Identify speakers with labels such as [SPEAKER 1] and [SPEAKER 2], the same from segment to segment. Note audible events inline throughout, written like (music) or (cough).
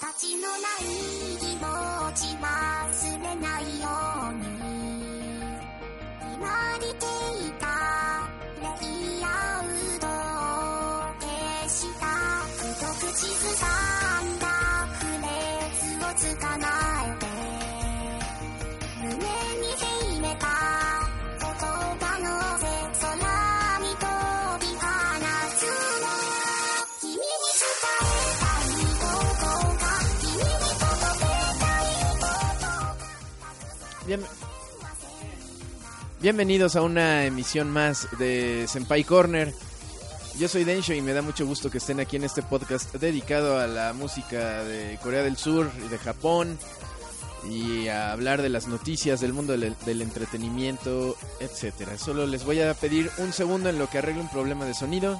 [SPEAKER 1] 形のない
[SPEAKER 2] Bienvenidos a una emisión más de Senpai Corner. Yo soy Densho y me da mucho gusto que estén aquí en este podcast dedicado a la música de Corea del Sur y de Japón y a hablar de las noticias del mundo del, entretenimiento, etcétera. Solo les voy a pedir un segundo en lo que arregle un problema de sonido.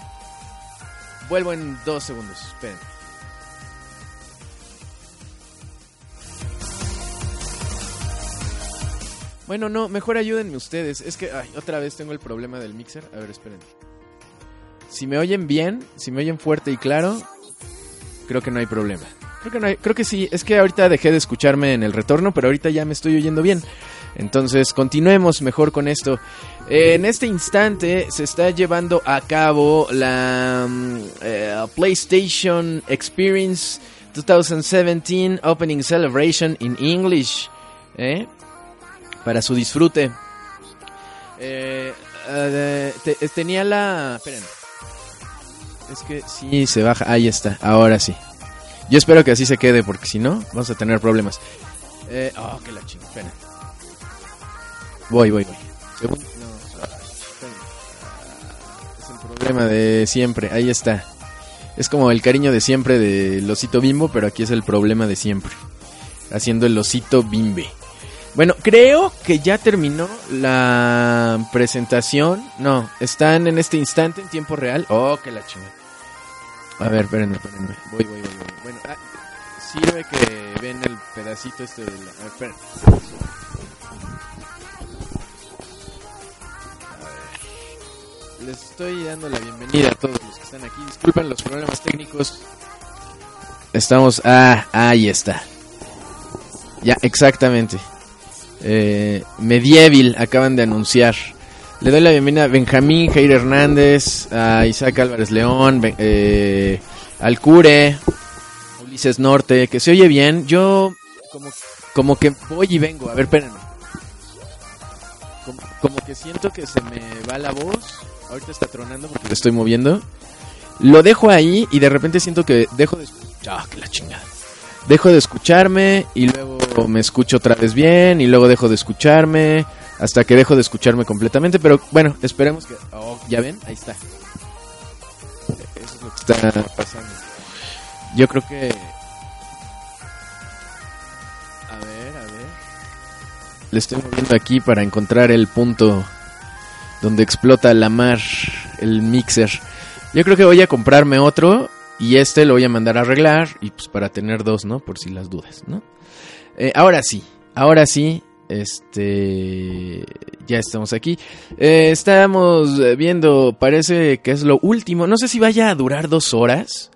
[SPEAKER 2] Vuelvo en dos segundos. Esperen. Bueno, no, mejor ayúdenme ustedes. Es que, ay, otra vez tengo el problema del mixer. A ver, esperen. Si me oyen bien, si me oyen fuerte y claro, creo que no hay problema. Creo que no hay, creo que sí. Es que ahorita dejé de escucharme en el retorno, pero ahorita ya me estoy oyendo bien. Entonces, continuemos mejor con esto. Eh, en este instante se está llevando a cabo la mm, eh, PlayStation Experience 2017 Opening Celebration in English. ¿eh? Para su disfrute. Eh, eh, te- tenía la... Esperen. Es que sí, se baja. Ahí está, ahora sí. Yo espero que así se quede, porque si no, vamos a tener problemas. Eh, oh, que la chingada. Esperen. Voy, voy, voy. No, Es el problema de siempre. Ahí está. Es como el cariño de siempre del osito bimbo, pero aquí es el problema de siempre. Haciendo el osito bimbe. Bueno, creo que ya terminó la presentación. No, están en este instante en tiempo real. Oh, que la chingada. A ver, espérenme, espérenme. Voy, voy, voy, voy. Bueno, ah, sirve que ven el pedacito este de la... A ver. A ver. Les estoy dando la bienvenida a todos los que están aquí. Disculpen los problemas técnicos. Estamos... Ah, ahí está. Ya, exactamente. Eh, Medieval acaban de anunciar. Le doy la bienvenida a Benjamín Jair Hernández, a Isaac Álvarez León, eh, al Cure, Ulises Norte, que se oye bien. Yo como, como que voy y vengo. A ver, espérenme. Como, que siento que se me va la voz. Ahorita está tronando porque lo estoy moviendo. Lo dejo ahí y de repente siento que dejo de. Ah, que la chingada dejo de escucharme y luego me escucho otra vez bien y luego dejo de escucharme hasta que dejo de escucharme completamente. Pero bueno, esperemos que... Oh, ¿Ya ven? Ahí está. Eso es lo que está pasando. Yo creo que... A ver, a ver. Le estoy moviendo aquí para encontrar el punto donde explota la mar, el mixer. Yo creo que voy a comprarme otro y este lo voy a mandar a arreglar y pues para tener dos, ¿no? Por si las dudas, ¿no? Eh, ahora sí, ahora sí, este, ya estamos aquí. Eh, estamos viendo, parece que es lo último, no sé si vaya a durar dos horas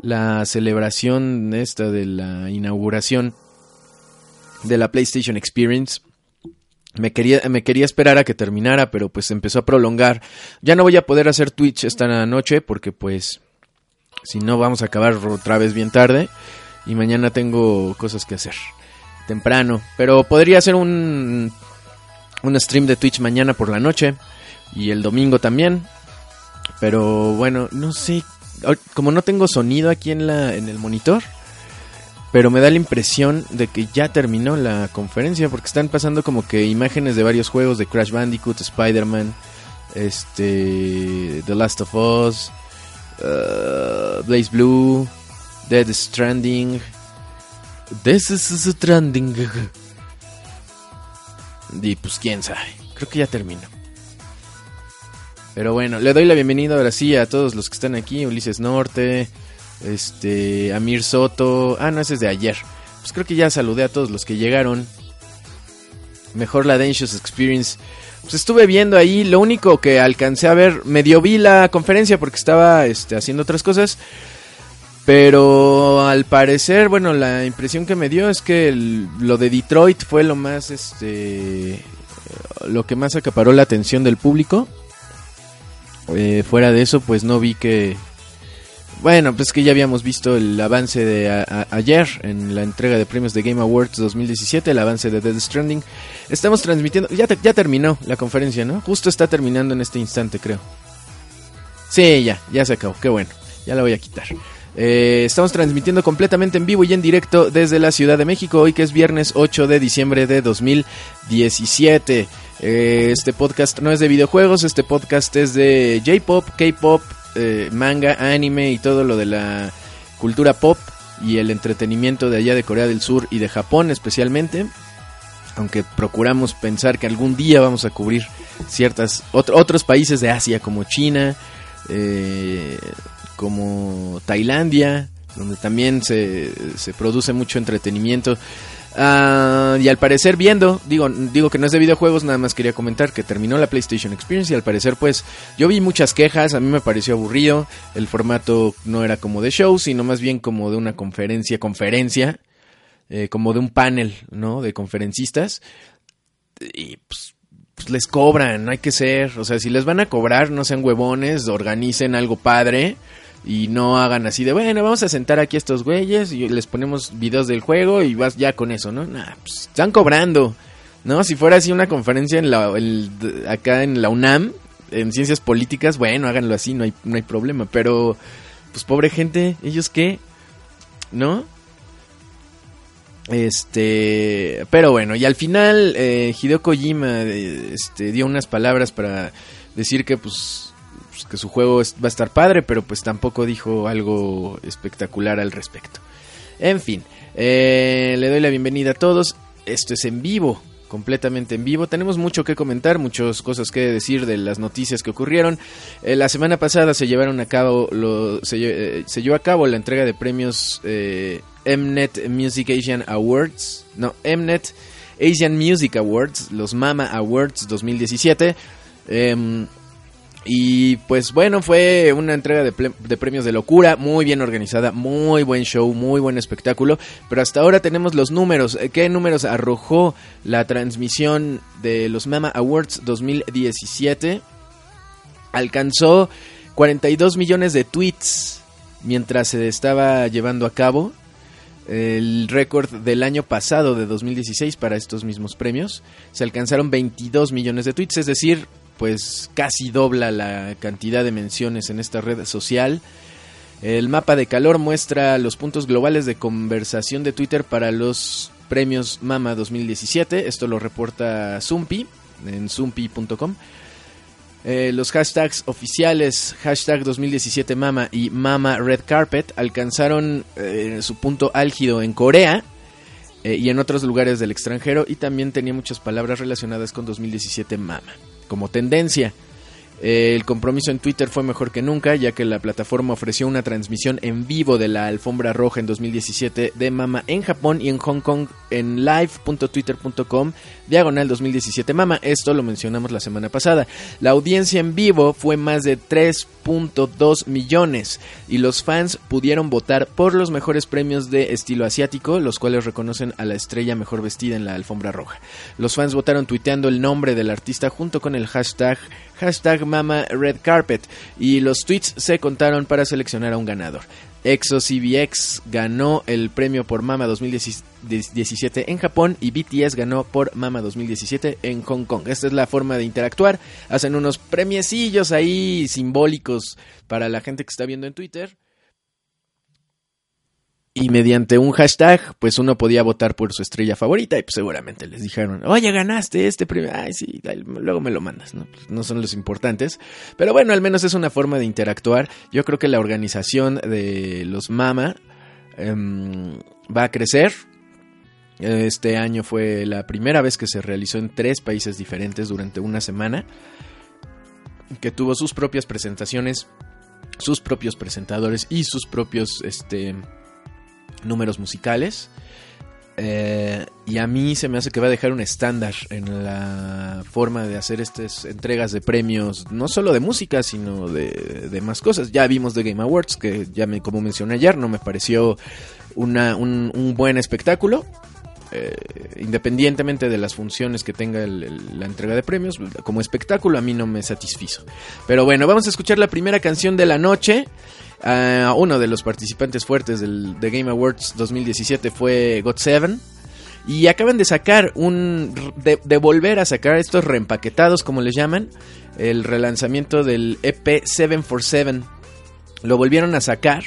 [SPEAKER 2] la celebración esta de la inauguración de la PlayStation Experience. Me quería, me quería esperar a que terminara, pero pues empezó a prolongar. Ya no voy a poder hacer Twitch esta noche porque pues si no, vamos a acabar otra vez bien tarde. Y mañana tengo cosas que hacer. Temprano. Pero podría hacer un, un stream de Twitch mañana por la noche. Y el domingo también. Pero bueno, no sé. Ahor- Como no tengo sonido aquí en, la, en el monitor. Pero me da la impresión de que ya terminó la conferencia. Porque están pasando como que imágenes de varios juegos. De Crash Bandicoot, Spider-Man. Este... The Last of Us. Uh, Blaze Blue, Dead Stranding, This is Stranding. (laughs) Y pues quién sabe, creo que ya termino. Pero bueno, le doy la bienvenida ahora sí a todos los que están aquí, Ulises Norte, este, Amir Soto, ah no, ese es de ayer. Pues creo que ya saludé a todos los que llegaron. Mejor la Dangerous Experience. Pues estuve viendo ahí, lo único que alcancé a ver, medio vi la conferencia porque estaba este, haciendo otras cosas. Pero al parecer, bueno, la impresión que me dio es que lo de Detroit fue lo más, este, lo que más acaparó la atención del público. Eh, fuera de eso, pues no vi que, bueno, pues que ya habíamos visto el avance de ayer en la entrega de premios de Game Awards 2017, el avance de Dead Stranding. Estamos transmitiendo, ya, ya terminó la conferencia, ¿no? Justo está terminando en este instante, creo. Sí, ya, ya se acabó, qué bueno, ya la voy a quitar. Eh, estamos transmitiendo completamente en vivo y en directo desde la Ciudad de México, hoy que es viernes 8 de diciembre de 2017. Eh, este podcast no es de videojuegos, este podcast es de J-Pop, K-Pop, eh, manga, anime y todo lo de la cultura pop y el entretenimiento de allá de Corea del Sur y de Japón especialmente. Aunque procuramos pensar que algún día vamos a cubrir ciertas otro- otros países de Asia como China, eh, como Tailandia, donde también se, se produce mucho entretenimiento. Ah, y al parecer viendo, digo, digo que no es de videojuegos, nada más quería comentar que terminó la PlayStation Experience y al parecer pues yo vi muchas quejas, a mí me pareció aburrido, el formato no era como de show, sino más bien como de una conferencia, conferencia, eh, como de un panel, ¿no? De conferencistas y pues, pues les cobran, hay que ser, o sea, si les van a cobrar, no sean huevones, organicen algo padre y no hagan así de, bueno, vamos a sentar aquí a estos güeyes y les ponemos videos del juego y vas ya con eso, ¿no? Nah, pues están cobrando, ¿no? Si fuera así una conferencia en la, acá en la UNAM, en ciencias políticas, bueno, háganlo así, no hay, no hay problema, pero pues pobre gente, ¿ellos qué? ¿No? Este, pero bueno, y al final eh, Hideo Kojima eh, este, dio unas palabras para decir que pues, que su juego va a estar padre, pero pues tampoco dijo algo espectacular al respecto. En fin, eh, le doy la bienvenida a todos. Esto es en vivo, completamente en vivo. Tenemos mucho que comentar, muchas cosas que decir de las noticias que ocurrieron. Eh, la semana pasada se llevaron a cabo, eh, se llevó a cabo la entrega de premios Mnet Music Asian Awards. No, Mnet Asian Music Awards, los Mama Awards 2017. Y pues bueno, fue una entrega de, de premios de locura, muy bien organizada, muy buen show, muy buen espectáculo. Pero hasta ahora tenemos los números. Eh, ¿Qué números arrojó la transmisión de los Mama Awards 2017? Alcanzó 42 millones de tweets mientras se estaba llevando a cabo el récord del año pasado de 2016 para estos mismos premios. Se alcanzaron 22 millones de tweets, es decir, pues casi dobla la cantidad de menciones en esta red social. El mapa de calor muestra los puntos globales de conversación de Twitter para los premios Mama 2017. Esto lo reporta Zumpi en zumpi.com. Eh, los hashtags oficiales, hashtag 2017 Mama y Mama Red Carpet, alcanzaron eh, su punto álgido en Corea eh, y en otros lugares del extranjero y también tenía muchas palabras relacionadas con 2017 Mama. Como tendencia, eh, el compromiso en Twitter fue mejor que nunca, ya que la plataforma ofreció una transmisión en vivo de la alfombra roja en 2017 de Mama en Japón y en Hong Kong en live.twitter.com diagonal 2017 Mama. Esto lo mencionamos la semana pasada. La audiencia en vivo fue más de 3.2 millones y los fans pudieron votar por los mejores premios de estilo asiático, los cuales reconocen a la estrella mejor vestida en la alfombra roja. Los fans votaron tuiteando el nombre del artista junto con el hashtag hashtag Mama Red Carpet y los tweets se contaron para seleccionar a un ganador. ExoCBX ganó el premio por Mama 2017 en Japón y BTS ganó por Mama 2017 en Hong Kong. Esta es la forma de interactuar. Hacen unos premiecillos ahí simbólicos para la gente que está viendo en Twitter. Y mediante un hashtag, pues uno podía votar por su estrella favorita y pues seguramente les dijeron, oye, ganaste este premio. Ay, sí, luego me lo mandas, ¿no? Pues no son los importantes. Pero bueno, al menos es una forma de interactuar. Yo creo que la organización de los Mama em, va a crecer. Este año fue la primera vez que se realizó en tres países diferentes durante una semana. Que tuvo sus propias presentaciones, sus propios presentadores y sus propios, este números musicales. Eh, y a mí se me hace que va a dejar un estándar en la forma de hacer estas entregas de premios, no solo de música, sino de, de más cosas. Ya vimos The Game Awards, que ya me, como mencioné ayer, no me pareció una, un, buen espectáculo. Eh, independientemente de las funciones que tenga la entrega de premios, como espectáculo a mí no me satisfizo. Pero bueno, vamos a escuchar la primera canción de la noche. Ah, uno de los participantes fuertes del The Game Awards 2017 fue God7. Y acaban de sacar un. De, de volver a sacar estos reempaquetados, como les llaman. El relanzamiento del EP 747. Lo volvieron a sacar.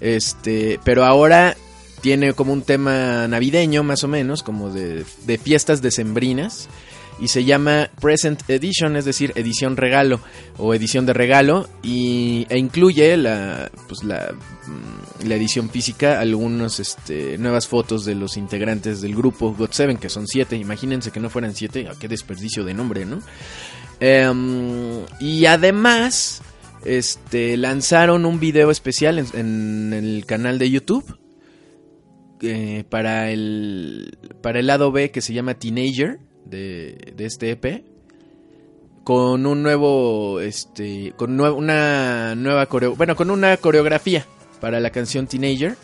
[SPEAKER 2] Este. Pero ahora tiene como un tema navideño, más o menos, como de, de fiestas decembrinas. Y se llama Present Edition, es decir, edición regalo o edición de regalo. Y, e incluye la, pues la, mm, la edición física, algunas este, nuevas fotos de los integrantes del grupo GOT7, que son siete. Imagínense que no fueran siete, ah, qué desperdicio de nombre, ¿no? Em, y además, este, lanzaron un video especial en, en el canal de YouTube eh, para el para el lado B que se llama Teenager de, de este EP con un nuevo este con una nueva coreo bueno con una coreografía para la canción Teenager.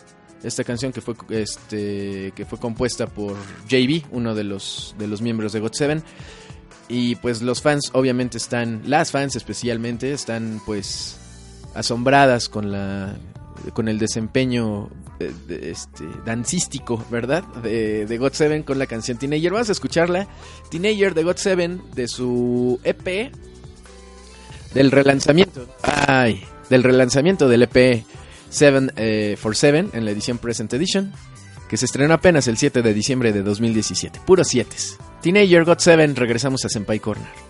[SPEAKER 2] Esta canción que fue este que fue compuesta por JB uno de los de los miembros de GOT7 y pues los fans obviamente están las fans especialmente están pues asombradas con la con el desempeño este, dancístico, ¿verdad? De, de God7 con la canción Teenager. Vamos a escucharla. Teenager de God7 de su EP del relanzamiento. Ay, del relanzamiento del EP 7 eh, for 7 en la edición Present Edition que se estrenó apenas el 7 de diciembre de 2017. Puros 7. Teenager God7, regresamos a Senpai Corner.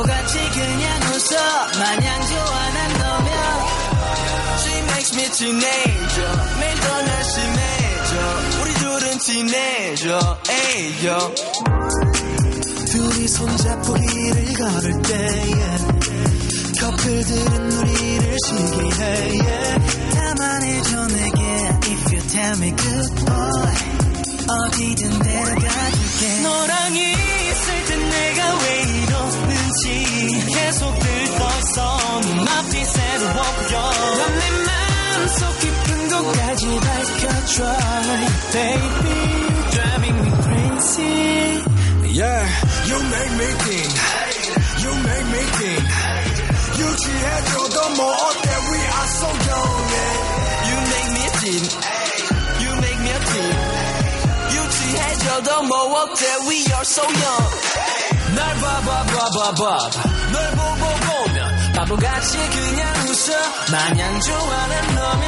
[SPEAKER 3] 바보같이 그냥 웃어. 마냥 좋아 난 너면. She makes me teenager. 매일 더 날씬해져 우리 둘은 teenager. 에이요 둘이 손잡고 길을 걸을 때 yeah. 커플들은 우리를 시기해 yeah. 다 말해줘 내게. If you tell me good boy 어디든 데려가줄게. 너랑 있을 땐 내가 왜 이러 는지 계속 들떠서 눈앞빛에도 보여 넌내 마음속 깊은 곳까지 밝혀줘 Baby you're driving me crazy
[SPEAKER 4] Yeah, you make me think. You make me think. 유지해줘도 뭐 어때? We are so young. Yeah.
[SPEAKER 3] You make me teen. 유치해져도 뭐 어때? We are so young. 날 봐봐 봐봐 봐봐. 널 보고 보면 바보같이 그냥 웃어. 마냥 좋아하는 너면.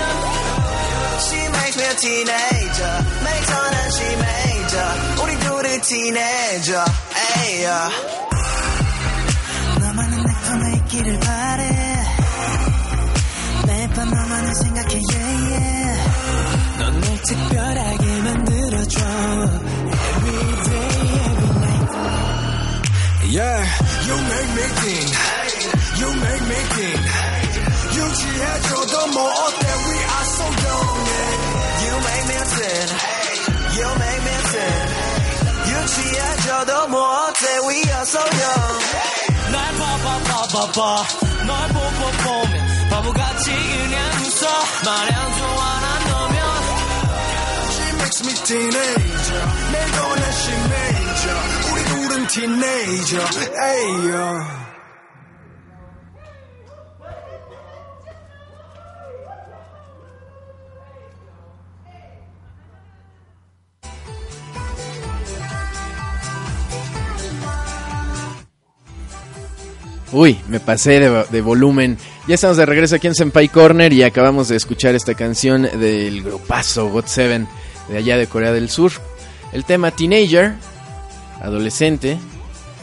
[SPEAKER 3] She makes me a teenager. makes her 난 she major. 우리 둘이 teenager. Ayo. 너만은 내 편에 있기를 바래. 매일 밤 너만을 생각해 yeah, yeah. 넌날 특별하게
[SPEAKER 4] think. You make me think. 유치해져도 뭐 어때? We are so young. Yeah. You make me sin. You make me sin. 유치해져도 뭐 어때? We are so young. 날 봐봐 봐봐 봐. 널 보고 보면 바보같이 그냥 웃어. 마냥 좋아 난 너면. She makes me teenager. 내가 내시 major. teenager. Hey.
[SPEAKER 2] Uy, me pasé de, volumen. Ya estamos de regreso aquí en Senpai Corner y acabamos de escuchar esta canción del grupazo God Seven de allá de Corea del Sur. El tema Teenager adolescente,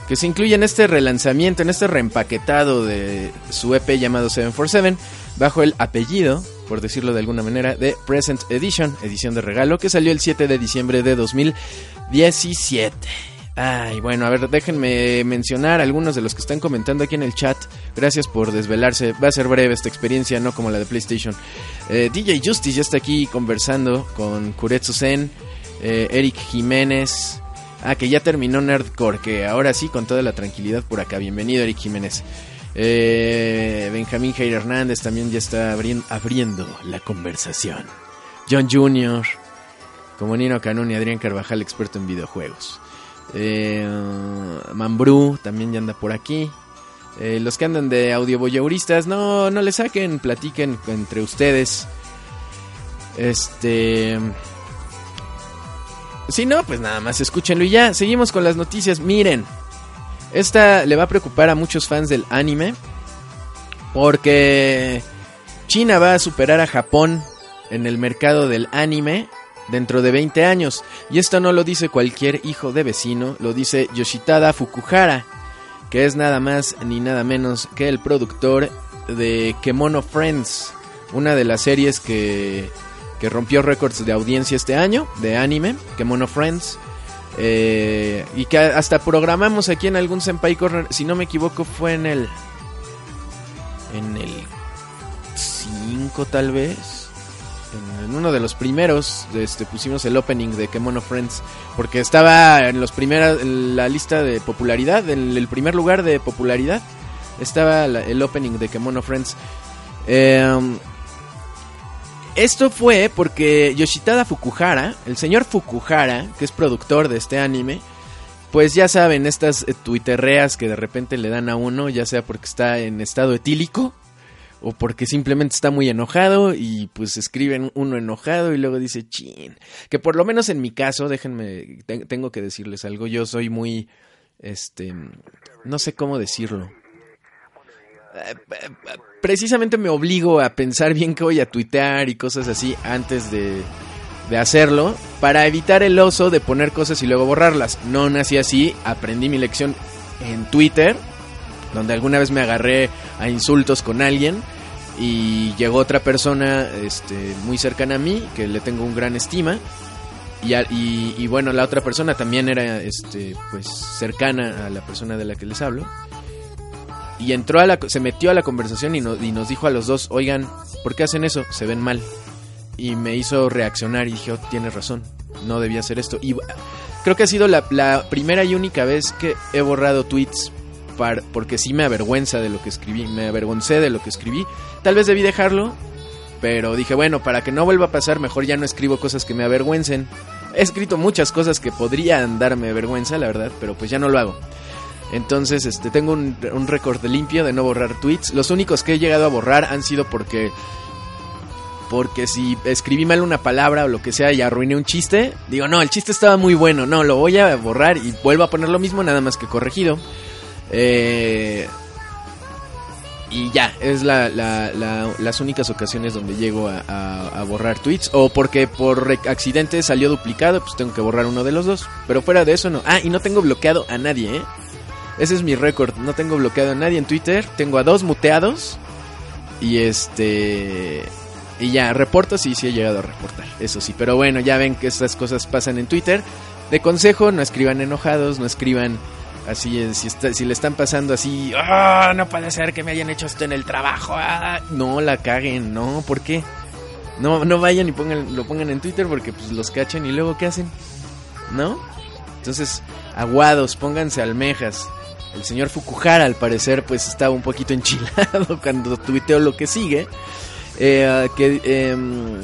[SPEAKER 2] que se incluye en este relanzamiento, en este reempaquetado de su EP llamado 747, bajo el apellido, por decirlo de alguna manera, de Present Edition, edición de regalo, que salió el 7 de diciembre de 2017. Ay, bueno, a ver, déjenme mencionar algunos de los que están comentando aquí en el chat. Gracias por desvelarse. Va a ser breve esta experiencia, no como la de PlayStation. Eh, DJ Justice ya está aquí conversando con Kuretsu Sen, eh, Eric Jiménez. Ah, que ya terminó Nerdcore, que ahora sí, con toda la tranquilidad por acá. Bienvenido, Eric Jiménez. Eh, Benjamín Jair Hernández también ya está abri abriendo la conversación. John Jr., como Nino Canón y Adrián Carvajal, experto en videojuegos. Eh, Mambrú también ya anda por aquí. Eh, los que andan de audioboyauristas, no, no le saquen, platiquen entre ustedes. Este. Si no, pues nada más escúchenlo y ya. Seguimos con las noticias. Miren, esta le va a preocupar a muchos fans del anime. Porque China va a superar a Japón en el mercado del anime dentro de 20 años. Y esto no lo dice cualquier hijo de vecino, lo dice Yoshitada Fukuhara, que es nada más ni nada menos que el productor de Kemono Friends, una de las series que, que rompió récords de audiencia este año, de anime, Kemono Friends. Eh, y que hasta programamos aquí en algún Senpai Corner, si no me equivoco fue en el... En el 5 tal vez en uno de los primeros este, pusimos el opening de Kemono Friends porque estaba en los primeros en la lista de popularidad en el primer lugar de popularidad estaba el opening de Kemono Friends eh, esto fue porque Yoshitada Fukuhara el señor Fukuhara que es productor de este anime pues ya saben estas eh, tuiterreas que de repente le dan a uno ya sea porque está en estado etílico o porque simplemente está muy enojado y pues escriben uno enojado y luego dice chin. Que por lo menos en mi caso, déjenme, te tengo que decirles algo, yo soy muy, este, no sé cómo decirlo. Precisamente me obligo a pensar bien que voy a tuitear y cosas así antes de, de hacerlo para evitar el oso de poner cosas y luego borrarlas. No nací así, aprendí mi lección en Twitter donde alguna vez me agarré a insultos con alguien y llegó otra persona este, muy cercana a mí, que le tengo un gran estima. Y, y, y, bueno, la otra persona también era este, pues, cercana a la persona de la que les hablo. Y entró a la, se metió a la conversación y, no, y nos dijo a los dos, oigan, ¿por qué hacen eso? Se ven mal. Y me hizo reaccionar y dije, oh, tienes razón, no debía hacer esto. Y creo que ha sido la, la primera y única vez que he borrado tweets porque sí me avergüenza de lo que escribí, me avergoncé de lo que escribí. Tal vez debí dejarlo, pero dije, bueno, para que no vuelva a pasar, mejor ya no escribo cosas que me avergüencen. He escrito muchas cosas que podrían darme vergüenza, la verdad, pero pues ya no lo hago. Entonces, este, tengo un, un récord limpio de no borrar tweets. Los únicos que he llegado a borrar han sido porque porque si escribí mal una palabra o lo que sea y arruiné un chiste, digo, no, el chiste estaba muy bueno, no, lo voy a borrar y vuelvo a poner lo mismo, nada más que corregido. Eh, y ya, es la, la, la, las únicas ocasiones donde llego a, a, a, borrar tweets. O porque por accidente salió duplicado, pues tengo que borrar uno de los dos. Pero fuera de eso no. Ah, y no tengo bloqueado a nadie, ¿eh? Ese es mi récord. No tengo bloqueado a nadie en Twitter. Tengo a dos muteados. Y este... Y ya, reporto, sí, sí he llegado a reportar. Eso sí. Pero bueno, ya ven que estas cosas pasan en Twitter. De consejo, no escriban enojados, no escriban Así es, si, está- si le están pasando así, ¡ah! no puede ser que me hayan hecho esto en el trabajo. ah". No la caguen, no, ¿por qué? No, no vayan y pongan, lo pongan en Twitter porque pues los cachan y luego ¿qué hacen? ¿No? Entonces, aguados, pónganse almejas. El señor Fukuhara al parecer pues estaba un poquito enchilado (laughs) cuando tuiteó lo que sigue. Eh, em,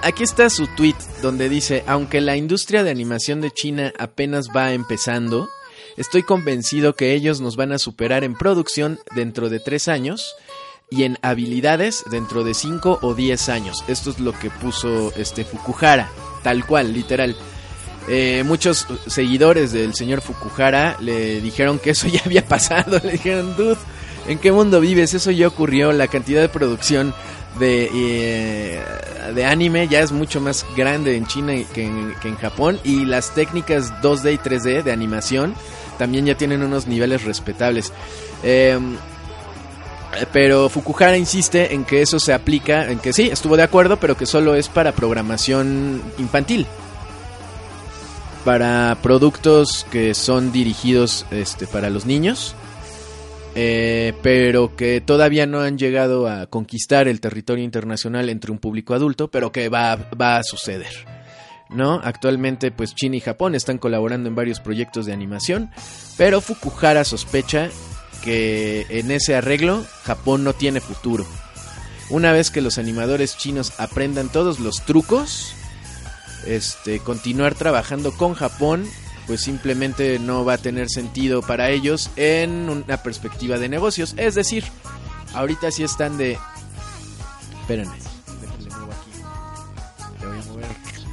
[SPEAKER 2] Aquí está su tweet donde dice, aunque la industria de animación de China apenas va empezando, estoy convencido que ellos nos van a superar en producción dentro de tres años y en habilidades dentro de cinco o diez años. Esto es lo que puso este Fukuhara, tal cual, literal. Eh, muchos seguidores del señor Fukuhara le dijeron que eso (laughs) ya había pasado. Le dijeron, dude, ¿en qué mundo vives? Eso ya ocurrió. La cantidad de producción de, eh, de anime ya es mucho más grande en China que en, que en Japón. Y las técnicas 2D y 3D de animación también ya tienen unos niveles respetables. Eh, pero Fukuhara insiste en que eso se aplica, en que sí, estuvo de acuerdo, pero que solo es para programación infantil para productos que son dirigidos este, para los niños, eh, pero que todavía no han llegado a conquistar el territorio internacional entre un público adulto, pero que va, va a suceder. ¿No? Actualmente, pues China y Japón están colaborando en varios proyectos de animación, pero Fukuhara sospecha que en ese arreglo Japón no tiene futuro. Una vez que los animadores chinos aprendan todos los trucos, este, continuar trabajando con Japón, pues simplemente no va a tener sentido para ellos en una perspectiva de negocios. Es decir, ahorita sí están de... Espérenme,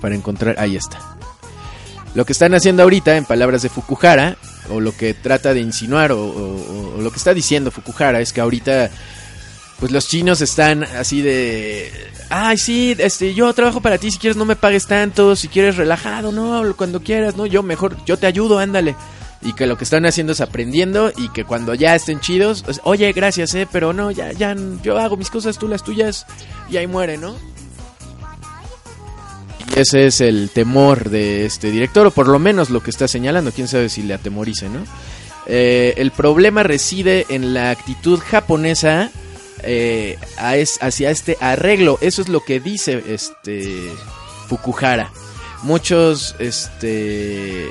[SPEAKER 2] para encontrar... Ahí está. Lo que están haciendo ahorita, en palabras de Fukuhara, o lo que trata de insinuar, o, o- o lo que está diciendo Fukuhara, es que ahorita pues los chinos están así de ay sí este yo trabajo para ti si quieres no me pagues tanto si quieres relajado no cuando quieras no yo mejor yo te ayudo ándale y que lo que están haciendo es aprendiendo y que cuando ya estén chidos oye gracias eh pero no ya ya yo hago mis cosas tú las tuyas y ahí muere no y ese es el temor de este director o por lo menos lo que está señalando quién sabe si le atemorice no Eh, el problema reside en la actitud japonesa eh, a es- hacia este arreglo. Eso es lo que dice este Fukuhara. Muchos, este,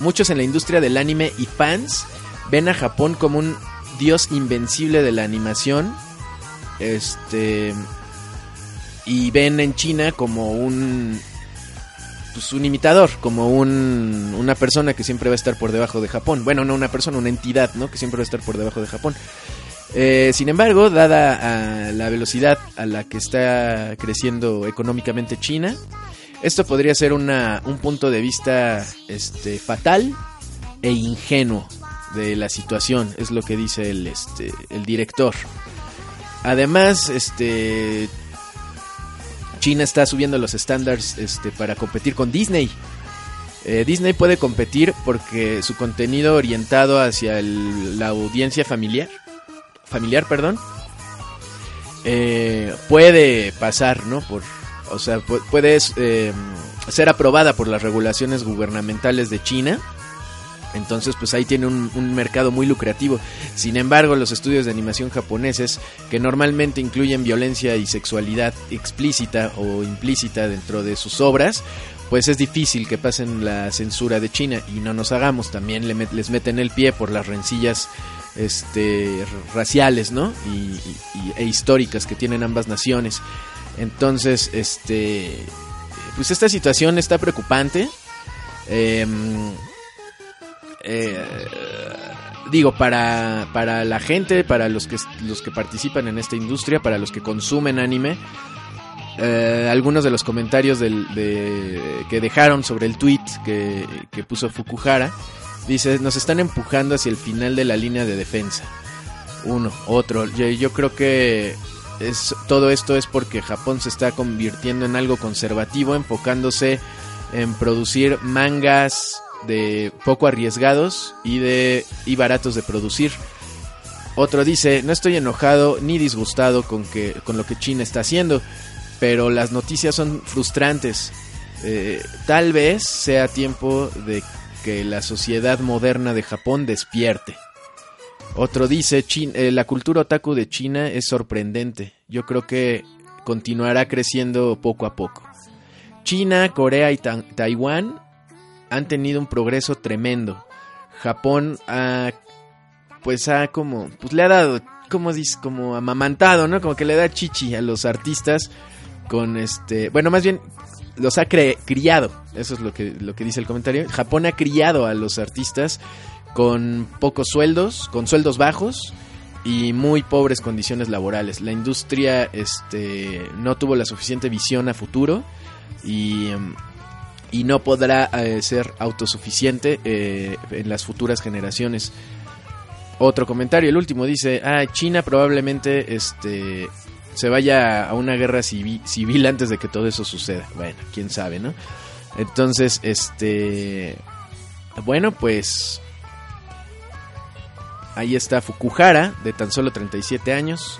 [SPEAKER 2] muchos en la industria del anime y fans ven a Japón como un dios invencible de la animación. Este y ven en China como un pues un imitador, como un, una persona que siempre va a estar por debajo de Japón. Bueno, no una persona, una entidad, ¿no? Que siempre va a estar por debajo de Japón. Eh, sin embargo, dada a la velocidad a la que está creciendo económicamente China, esto podría ser un punto de vista este, fatal e ingenuo de la situación, es lo que dice el, este, director. Además, este, China está subiendo los estándares para competir con Disney. Eh, Disney puede competir porque su contenido orientado hacia la audiencia familiar, familiar, perdón, eh, puede pasar, ¿no? Por, o sea, pu- puede eh, ser aprobada por las regulaciones gubernamentales de China. Entonces, pues ahí tiene un, un mercado muy lucrativo. Sin embargo, los estudios de animación japoneses, que normalmente incluyen violencia y sexualidad explícita o implícita dentro de sus obras, pues es difícil que pasen la censura de China. Y no nos hagamos, también les meten el pie por las rencillas este, raciales, ¿no? Y- e históricas que tienen ambas naciones. Entonces, este, pues esta situación está preocupante. Em, eh, digo, para, para la gente, para los que, los que participan en esta industria, para los que consumen anime, eh, algunos de los comentarios del, de, que dejaron sobre el tweet que, que puso Fukuhara, dice, nos están empujando hacia el final de la línea de defensa. Uno, otro. Yo, yo creo que es, todo esto es porque Japón se está convirtiendo en algo conservativo, enfocándose en producir mangas de poco arriesgados y de y baratos de producir. Otro dice, no estoy enojado ni disgustado con que con lo que China está haciendo, pero las noticias son frustrantes. Eh, tal vez sea tiempo de que la sociedad moderna de Japón despierte. Otro dice, "Chin- eh, la cultura otaku de China es sorprendente. Yo creo que continuará creciendo poco a poco. China, Corea y Ta- Taiwán han tenido un progreso tremendo. Japón ha, pues ha como, pues le ha dado, como dice, como amamantado, ¿no? Como que le da chichi a los artistas con este, bueno, más bien los ha criado, eso es lo que, lo que dice el comentario. Japón ha criado a los artistas con pocos sueldos, con sueldos bajos y muy pobres condiciones laborales. La industria este, no tuvo la suficiente visión a futuro y, y no podrá eh, ser autosuficiente eh, en las futuras generaciones. Otro comentario, el último dice, ah, China probablemente este, se vaya a una guerra civi- civil antes de que todo eso suceda. Bueno, quién sabe, ¿no? Entonces, este, bueno, pues ahí está Fukuhara, de tan solo 37 años.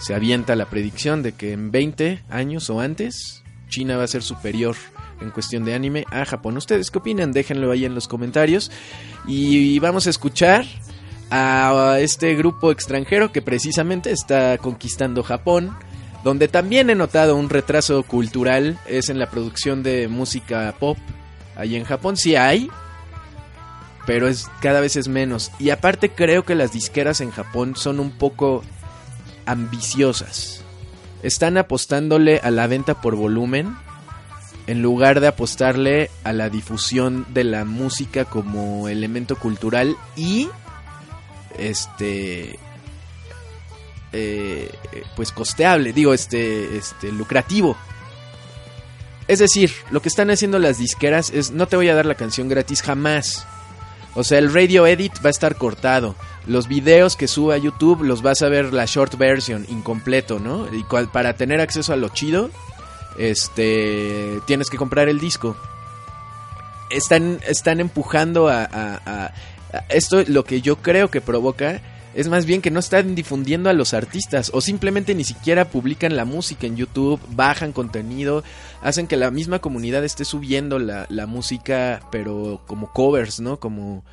[SPEAKER 2] Se avienta la predicción de que en 20 años o antes, China va a ser superior en cuestión de anime a Japón. ¿Ustedes qué opinan? Déjenlo ahí en los comentarios. Y vamos a escuchar a este grupo extranjero que precisamente está conquistando Japón. Donde también he notado un retraso cultural es en la producción de música pop. Ahí en Japón sí hay, pero es cada vez es menos. Y aparte creo que las disqueras en Japón son un poco ambiciosas. Están apostándole a la venta por volumen en lugar de apostarle a la difusión de la música como elemento cultural y este eh, pues costeable, digo, este, este, lucrativo. Es decir, lo que están haciendo las disqueras es no te voy a dar la canción gratis jamás. O sea, el radio edit va a estar cortado. Los videos que suba a YouTube los vas a ver la short version, incompleto, ¿no? Y cual- para tener acceso a lo chido, este, tienes que comprar el disco. Están, están empujando a, esto, lo que yo creo que provoca es más bien que no están difundiendo a los artistas o simplemente ni siquiera publican la música en YouTube, bajan contenido, hacen que la misma comunidad esté subiendo la, la música, pero como covers, ¿no? Como,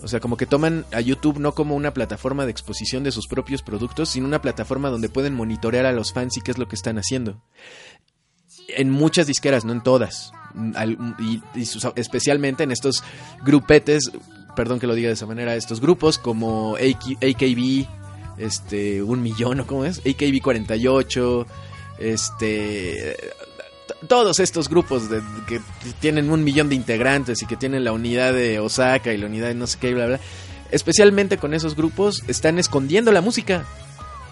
[SPEAKER 2] o sea, como que toman a YouTube no como una plataforma de exposición de sus propios productos, sino una plataforma donde pueden monitorear a los fans y qué es lo que están haciendo. En muchas disqueras, no en todas. Y, y especialmente en estos grupetes, perdón que lo diga de esa manera, estos grupos como AK AKB, este, un millón, ¿o cómo es? AKB 48, este, todos estos grupos de, que tienen un millón de integrantes y que tienen la unidad de Osaka y la unidad de no sé qué, bla, bla. Especialmente con esos grupos, están escondiendo la música.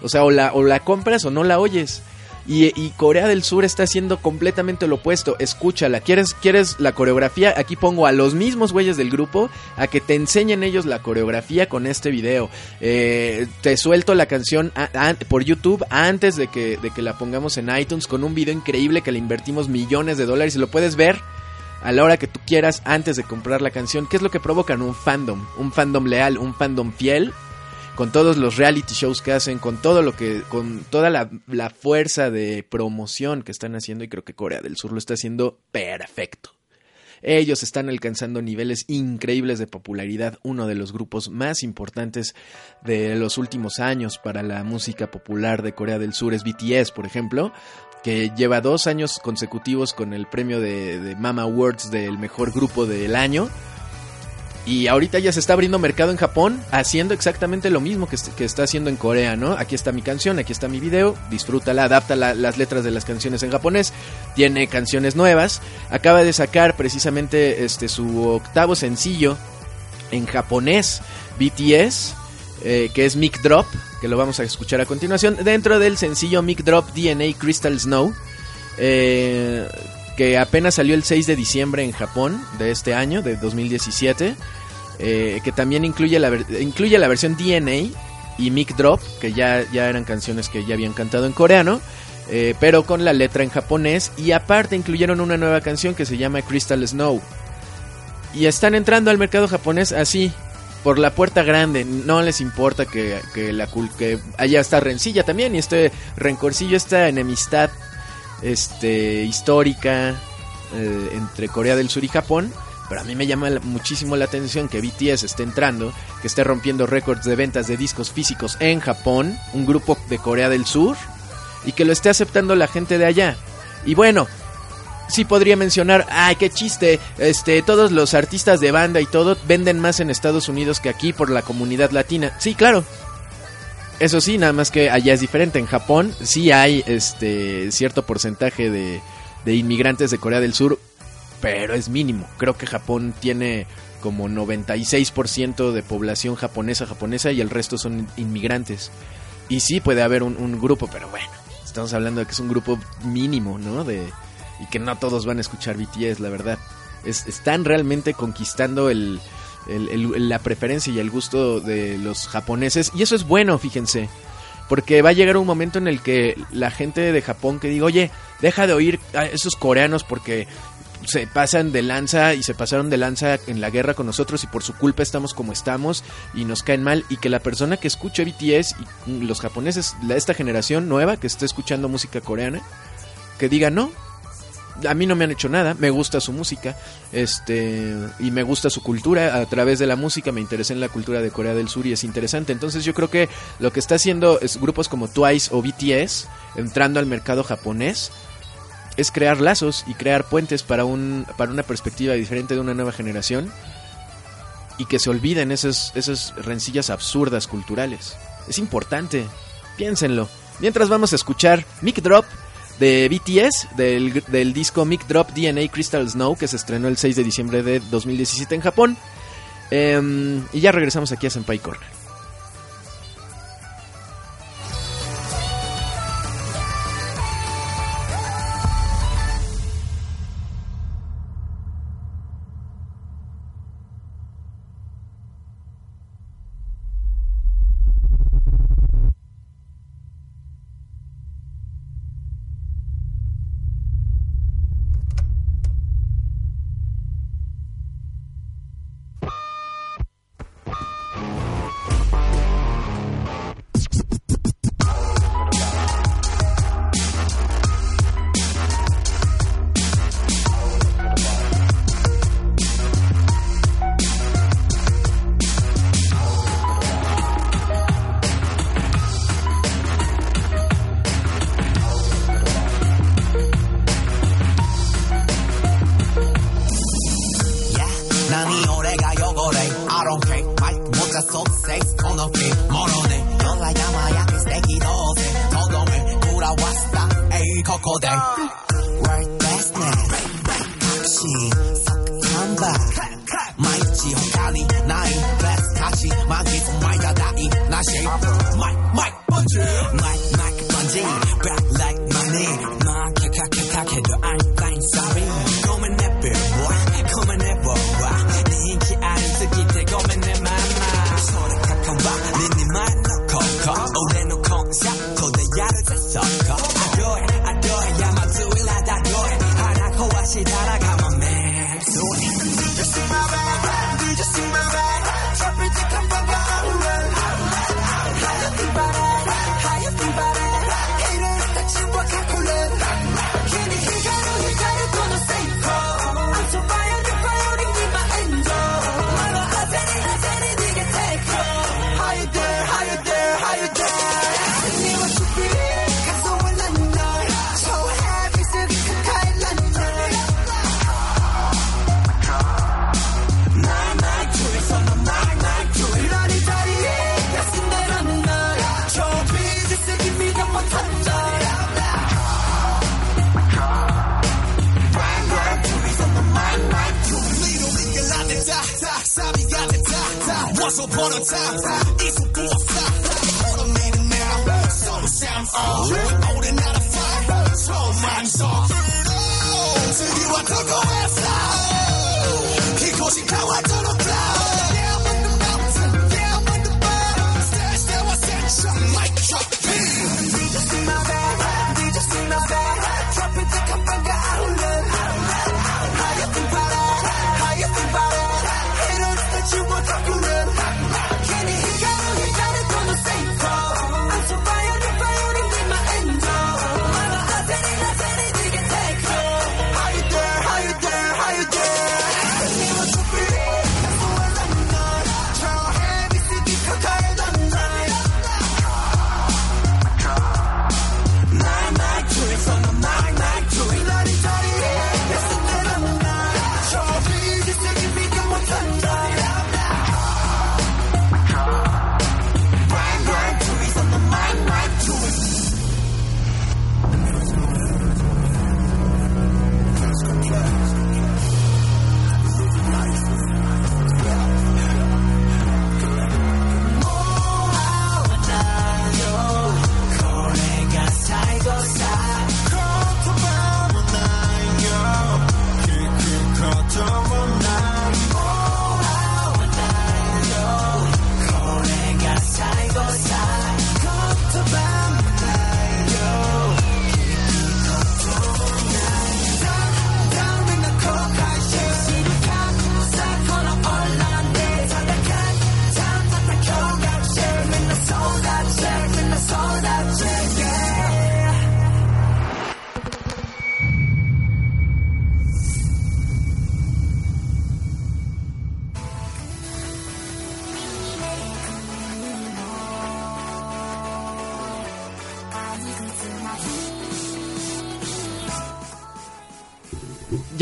[SPEAKER 2] O sea, o la, o la compras o no la oyes. Y, y Corea del Sur está haciendo completamente lo opuesto. Escúchala. ¿Quieres, ¿Quieres la coreografía? Aquí pongo a los mismos güeyes del grupo a que te enseñen ellos la coreografía con este video. Eh, te suelto la canción por YouTube antes de que, de que la pongamos en iTunes con un video increíble que le invertimos millones de dólares y lo puedes ver a la hora que tú quieras antes de comprar la canción. ¿Qué es lo que provocan? Un fandom. Un fandom leal, un fandom fiel con todos los reality shows que hacen, con todo lo que, con toda la, la fuerza de promoción que están haciendo y creo que Corea del Sur lo está haciendo perfecto. Ellos están alcanzando niveles increíbles de popularidad, uno de los grupos más importantes de los últimos años para la música popular de Corea del Sur es BTS, por ejemplo, que lleva dos años consecutivos con el premio de, de Mama Awards del mejor grupo del año. Y ahorita ya se está abriendo mercado en Japón haciendo exactamente lo mismo que, est- que está haciendo en Corea, ¿no? Aquí está mi canción, aquí está mi video, disfrútala, adapta la- las letras de las canciones en japonés, tiene canciones nuevas, acaba de sacar precisamente este su octavo sencillo en japonés, BTS, eh, que es Mic Drop, que lo vamos a escuchar a continuación, dentro del sencillo Mic Drop DNA Crystal Snow, eh, que apenas salió el 6 de diciembre en Japón de este año, de 2017, eh, que también incluye la, incluye la versión DNA y Mic Drop, que ya, ya eran canciones que ya habían cantado en coreano, eh, pero con la letra en japonés, y aparte incluyeron una nueva canción que se llama Crystal Snow. Y están entrando al mercado japonés así, por la puerta grande. No les importa que, que, la, que haya esta rencilla también y este rencorcillo, esta enemistad este, histórica eh, entre Corea del Sur y Japón. Pero a mí me llama la- muchísimo la atención que BTS esté entrando, que esté rompiendo récords de ventas de discos físicos en Japón, un grupo de Corea del Sur, y que lo esté aceptando la gente de allá. Y bueno, sí podría mencionar, ay, qué chiste, este, todos los artistas de banda y todo venden más en Estados Unidos que aquí por la comunidad latina. Sí, claro. Eso sí, nada más que allá es diferente. En Japón sí hay este cierto porcentaje de, de inmigrantes de Corea del Sur, pero es mínimo. Creo que Japón tiene como 96% de población japonesa japonesa y el resto son inmigrantes. Y sí puede haber un, un grupo, pero bueno, estamos hablando de que es un grupo mínimo, ¿no? De, y que no todos van a escuchar BTS, la verdad. Es- están realmente conquistando el, el- el- la preferencia y el gusto de los japoneses. Y eso es bueno, fíjense. Porque va a llegar un momento en el que la gente de Japón que diga, oye, deja de oír a esos coreanos porque se pasan de lanza y se pasaron de lanza en la guerra con nosotros y por su culpa estamos como estamos y nos caen mal y que la persona que escuche BTS y los japoneses, esta generación nueva que esté escuchando música coreana, que diga no. A mí no me han hecho nada, me gusta su música, este, y me gusta su cultura, a través de la música me interesé en la cultura de Corea del Sur y es interesante. Entonces yo creo que lo que está haciendo es grupos como Twice o BTS, entrando al mercado japonés, es crear lazos y crear puentes para un para una perspectiva diferente de una nueva generación y que se olviden esas esas rencillas absurdas culturales. Es importante, piénsenlo. Mientras vamos a escuchar Mic Drop de BTS del, del disco Mic Drop DNA Crystal Snow que se estrenó el 6 de diciembre de 2017 en Japón. Em, y ya regresamos aquí a Senpai Corner.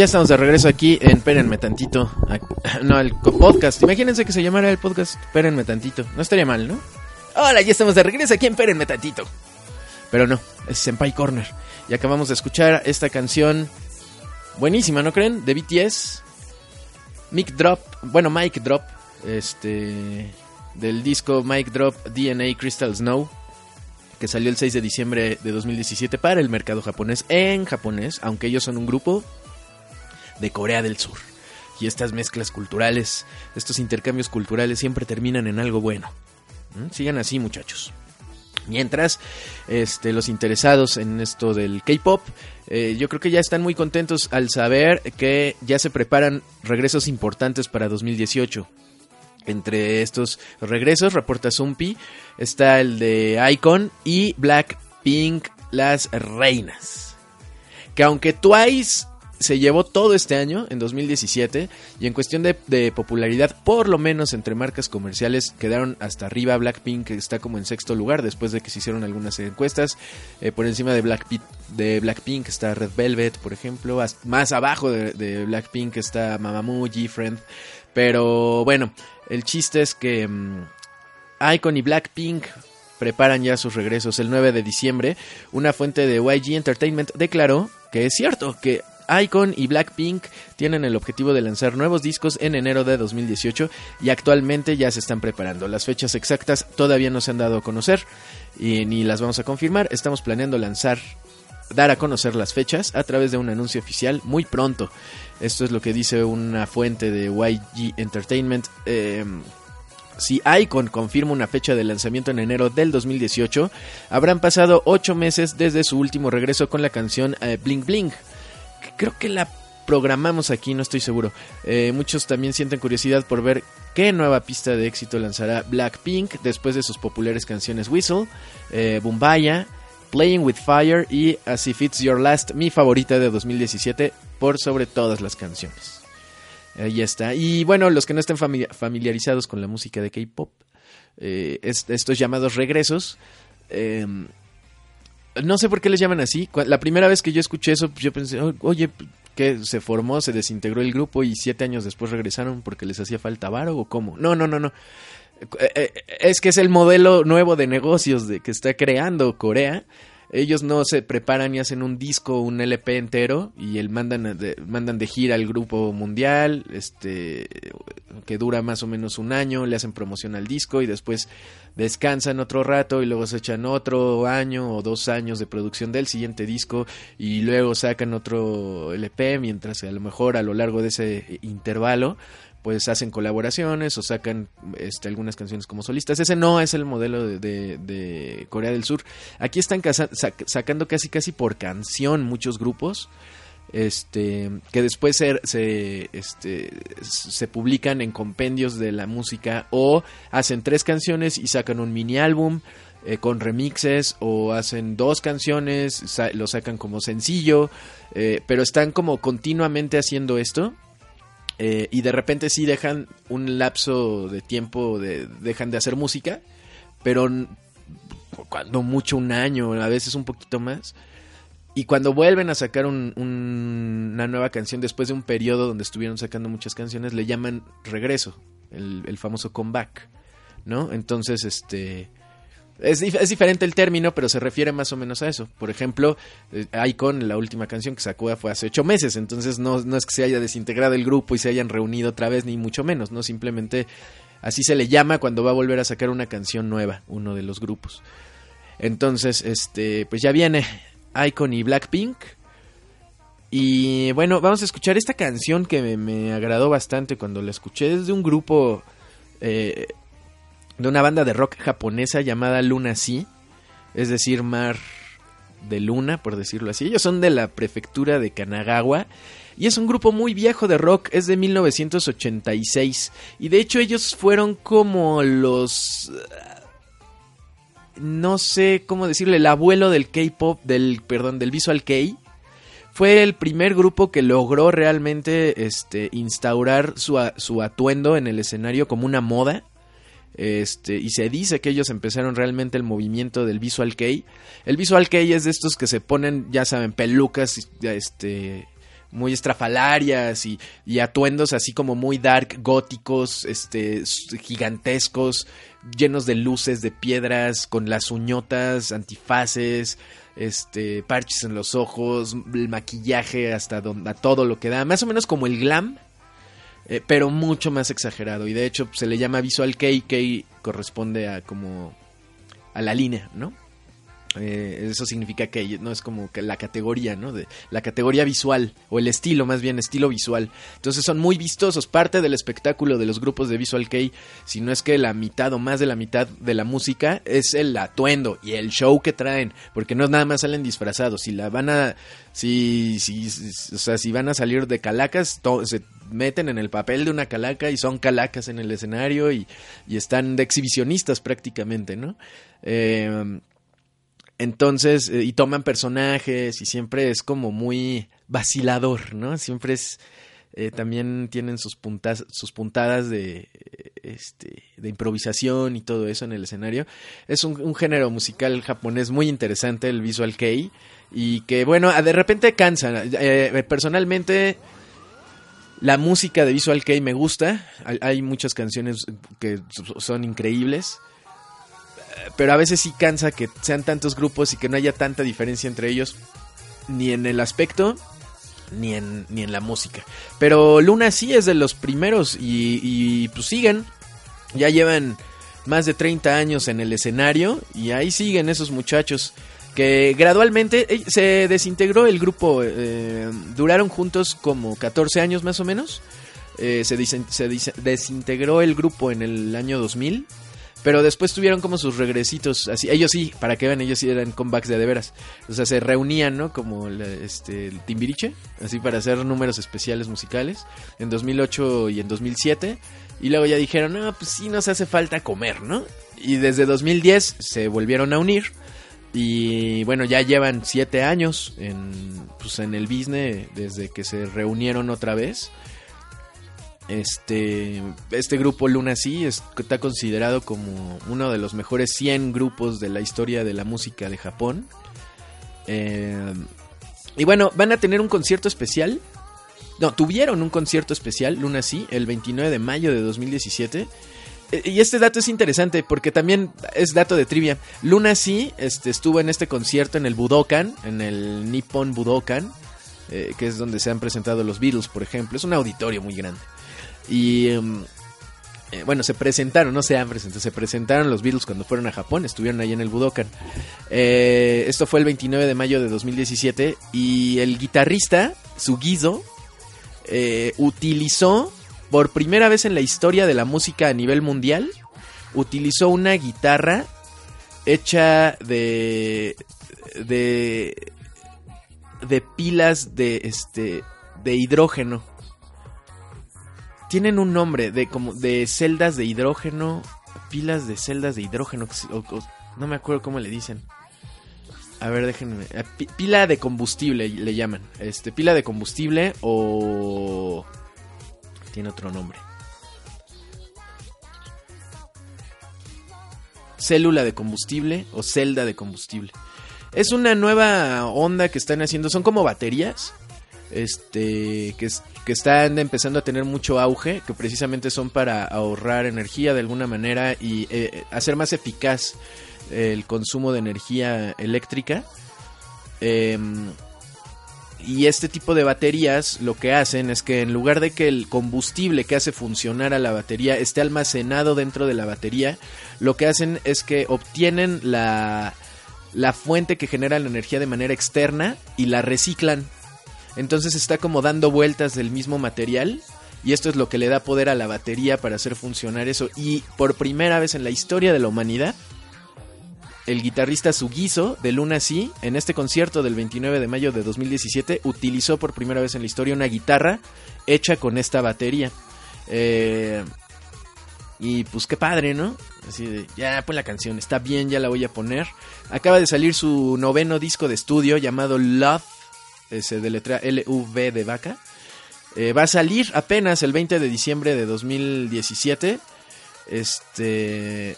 [SPEAKER 2] Ya estamos de regreso aquí en Pérenme Tantito. Ah, No, el podcast. Imagínense que se llamara el podcast Pérenme Tantito. No estaría mal, ¿no? Hola, ya estamos de regreso aquí en Pérenme Tantito. Pero no, es Senpai Corner. Y acabamos de escuchar esta canción buenísima, ¿no creen? De BTS. Mic Drop, bueno, Mike Drop. Este. Del disco Mike Drop DNA Crystal Snow. Que salió el 6 de diciembre de 2017 para el mercado japonés. En japonés, aunque ellos son un grupo de Corea del Sur. Y estas mezclas culturales, estos intercambios culturales siempre terminan en algo bueno. ¿Mm? Sigan así, muchachos. Mientras, este, los interesados en esto del K-pop, eh, yo creo que ya están muy contentos al saber que ya se preparan regresos importantes para 2018. Entre estos regresos, reporta Zumpi, está el de Icon y Blackpink, las reinas. Que aunque Twice se llevó todo este año, en 2017, y en cuestión de, popularidad, por lo menos entre marcas comerciales, quedaron hasta arriba. Blackpink que está como en sexto lugar después de que se hicieron algunas encuestas. Eh, por encima de Blackpink, de Blackpink está Red Velvet, por ejemplo. Más abajo de, de Blackpink está Mamamoo, G-Friend. Pero bueno, el chiste es que mm, Icon y Blackpink preparan ya sus regresos el 9 de diciembre. Una fuente de YG Entertainment declaró que es cierto que Icon y Blackpink tienen el objetivo de lanzar nuevos discos en enero de 2018 y actualmente ya se están preparando. Las fechas exactas todavía no se han dado a conocer y ni las vamos a confirmar. Estamos planeando lanzar dar a conocer las fechas a través de un anuncio oficial muy pronto. Esto es lo que dice una fuente de YG Entertainment. Eh, si Icon confirma una fecha de lanzamiento en enero del 2018, habrán pasado 8 meses desde su último regreso con la canción eh, Bling Bling. Creo que la programamos aquí, no estoy seguro. Eh, muchos también sienten curiosidad por ver qué nueva pista de éxito lanzará Blackpink después de sus populares canciones Whistle, eh, Bumbaya, Playing with Fire y As If It's Your Last, mi favorita de 2017 por sobre todas las canciones. Ahí está. Y bueno, los que no estén famili- familiarizados con la música de K-pop, eh, es- estos llamados regresos, eh, no sé por qué les llaman así. La primera vez que yo escuché eso, yo pensé, "Oh, oye, que se formó, se desintegró el grupo y siete años después regresaron porque les hacía falta varo o cómo. No, no, no, no. Eh, eh, Es que es el modelo nuevo de negocios de que está creando Corea. Ellos no se preparan y hacen un disco, un LP entero y el mandan de, mandan de gira al grupo mundial, este que dura más o menos un año, le hacen promoción al disco y después descansan otro rato y luego se echan otro año o dos años de producción del siguiente disco y luego sacan otro LP mientras a lo mejor a lo largo de ese intervalo pues hacen colaboraciones o sacan este, algunas canciones como solistas. Ese no es el modelo de, de- de Corea del Sur. Aquí están sacando casi casi por canción muchos grupos. Este, que después se, se, este, se publican en compendios de la música o hacen tres canciones y sacan un mini álbum eh, con remixes o hacen dos canciones, sa- lo sacan como sencillo, eh, pero están como continuamente haciendo esto eh, y de repente sí dejan un lapso de tiempo, de, dejan de hacer música, pero cuando mucho un año, a veces un poquito más. Y cuando vuelven a sacar un- una nueva canción después de un periodo donde estuvieron sacando muchas canciones, le llaman regreso, el, el famoso comeback, ¿no? Entonces, este... Es, es diferente el término, pero se refiere más o menos a eso. Por ejemplo, eh, Icon, la última canción que sacó fue hace ocho meses, entonces no, no es que se haya desintegrado el grupo y se hayan reunido otra vez, ni mucho menos, ¿no? Simplemente así se le llama cuando va a volver a sacar una canción nueva, uno de los grupos. Entonces, este, pues ya viene Icon y Blackpink. Y bueno, vamos a escuchar esta canción que me, me agradó bastante cuando la escuché. Es de un grupo, eh, de una banda de rock japonesa llamada Luna Sea. Es decir, mar de luna, por decirlo así. Ellos son de la prefectura de Kanagawa. Y es un grupo muy viejo de rock, es de 1986. Y de hecho ellos fueron como los no sé cómo decirle, el abuelo del K-pop, del, perdón, del Visual K. Fue el primer grupo que logró realmente este, instaurar su, su atuendo en el escenario como una moda. Este, y se dice que ellos empezaron realmente el movimiento del Visual K. El Visual K es de estos que se ponen, ya saben, pelucas este, muy estrafalarias y, atuendos así como muy dark, góticos, este, gigantescos, llenos de luces, de piedras, con las uñotas, antifaces, este, parches en los ojos, el maquillaje hasta donde, a todo lo que da, más o menos como el glam, eh, pero mucho más exagerado. Y de hecho se le llama visual kei, kei corresponde a como a la línea, ¿no? Eh, eso significa que no es como la categoría, ¿no? De la categoría visual o el estilo, más bien estilo visual. Entonces son muy vistosos. Parte del espectáculo de los grupos de Visual Kei, si no es que la mitad o más de la mitad de la música es el atuendo y el show que traen, porque no nada más salen disfrazados. Si la van a, si, si, o sea, si van a salir de calacas, to- meten en el papel de una calaca y son calacas en el escenario y, y están de exhibicionistas prácticamente, ¿no? Eh, entonces, y toman personajes y siempre es como muy vacilador, ¿no? Siempre es, eh, también tienen sus puntas, sus puntadas de, este, de improvisación y todo eso en el escenario. Es un, un género musical japonés muy interesante, el visual kei, y que, bueno, de repente cansa. Eh, personalmente, la música de Visual Kei me gusta. Hay, muchas canciones que son increíbles pero a veces sí cansa que sean tantos grupos y que no haya tanta diferencia entre ellos, ni en el aspecto, ni en, ni en la música. Pero Luna sí es de los primeros y, y pues siguen, ya llevan más de 30 años en el escenario y ahí siguen esos muchachos que gradualmente eh, se desintegró el grupo, eh, duraron juntos como 14 años más o menos, eh, se, se desintegró el grupo en el año 2000 pero después tuvieron como sus regresitos, así, ellos sí, para que vean, ellos sí eran comebacks de de veras. O sea, se reunían, ¿no? Como la- este, el Timbiriche, así para hacer números especiales musicales, en 2008 y en 2007. Y luego ya dijeron, no, pues sí nos hace falta comer, ¿no? Y desde 2010 se volvieron a unir. Y bueno, ya llevan siete años en, pues, en el business desde que se reunieron otra vez. Este, este grupo Luna sí es- está considerado como uno de los mejores 100 grupos de la historia de la música de Japón. Eh, y bueno, van a tener un concierto especial. No, tuvieron un concierto especial, Luna sí, el 29 de mayo de 2017. Eh, Y este dato es interesante porque también es dato de trivia. Luna sí este, estuvo en este concierto en el Budokan, en el Nippon Budokan, eh, que es donde se han presentado los Beatles, por ejemplo. Es un auditorio muy grande. Y em, eh, bueno, se presentaron, no se han presentado, se presentaron los Beatles cuando fueron a Japón, estuvieron ahí en el Budokan. Esto fue el 29 de mayo de 2017 y el guitarrista, Sugizo, utilizó por primera vez en la historia de la música a nivel mundial, utilizó una guitarra hecha de de de pilas de este de hidrógeno tienen un nombre de como de celdas de hidrógeno, pilas de celdas de hidrógeno, no me acuerdo cómo le dicen. A ver, déjenme. eh, pi- Pila de combustible le llaman. Este, pila de combustible o tiene otro nombre. Célula de combustible o celda de combustible. Es una nueva onda que están haciendo, son como baterías este que, que están empezando a tener mucho auge, que precisamente son para ahorrar energía de alguna manera y eh, hacer más eficaz el consumo de energía eléctrica. Em, y este tipo de baterías lo que hacen es que en lugar de que el combustible que hace funcionar a la batería esté almacenado dentro de la batería, lo que hacen es que obtienen la, la fuente que genera la energía de manera externa y la reciclan. Entonces está como dando vueltas del mismo material. Y esto es lo que le da poder a la batería para hacer funcionar eso. Y por primera vez en la historia de la humanidad, el guitarrista Sugizo de Luna Sí, en este concierto del 29 de mayo de 2017, utilizó por primera vez en la historia una guitarra hecha con esta batería. Eh, y pues qué padre, ¿no? Así de, ya pon la canción, está bien, ya la voy a poner. Acaba de salir su noveno disco de estudio llamado Love, se deletrea L-U-V de vaca. Eh, va a salir apenas el 20 de diciembre de 2017. Este.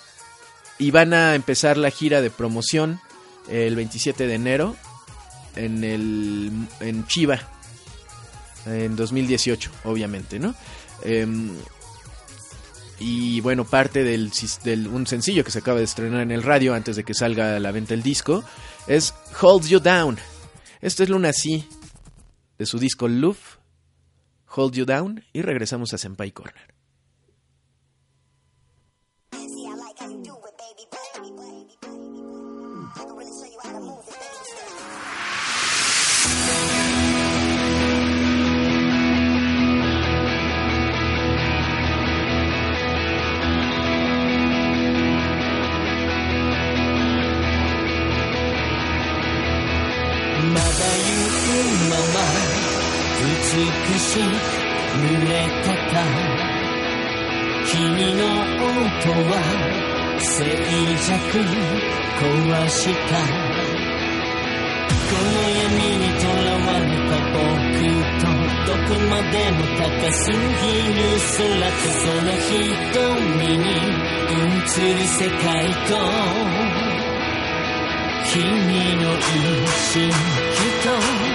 [SPEAKER 2] Y van a empezar la gira de promoción el 27 de enero en el en Chiva. en 2018, obviamente, ¿no? Em, y bueno, parte del, un sencillo que se acaba de estrenar en el radio antes de que salga a la venta el disco es Hold You Down. Esto es Luna de su disco Love, Hold You Down y regresamos a Senpai Corner.
[SPEAKER 5] 美し濡れた君の音は静寂壊した。この闇にとらわれた僕とどこまでも高すぎる空とその瞳に映る世界と。君の意識と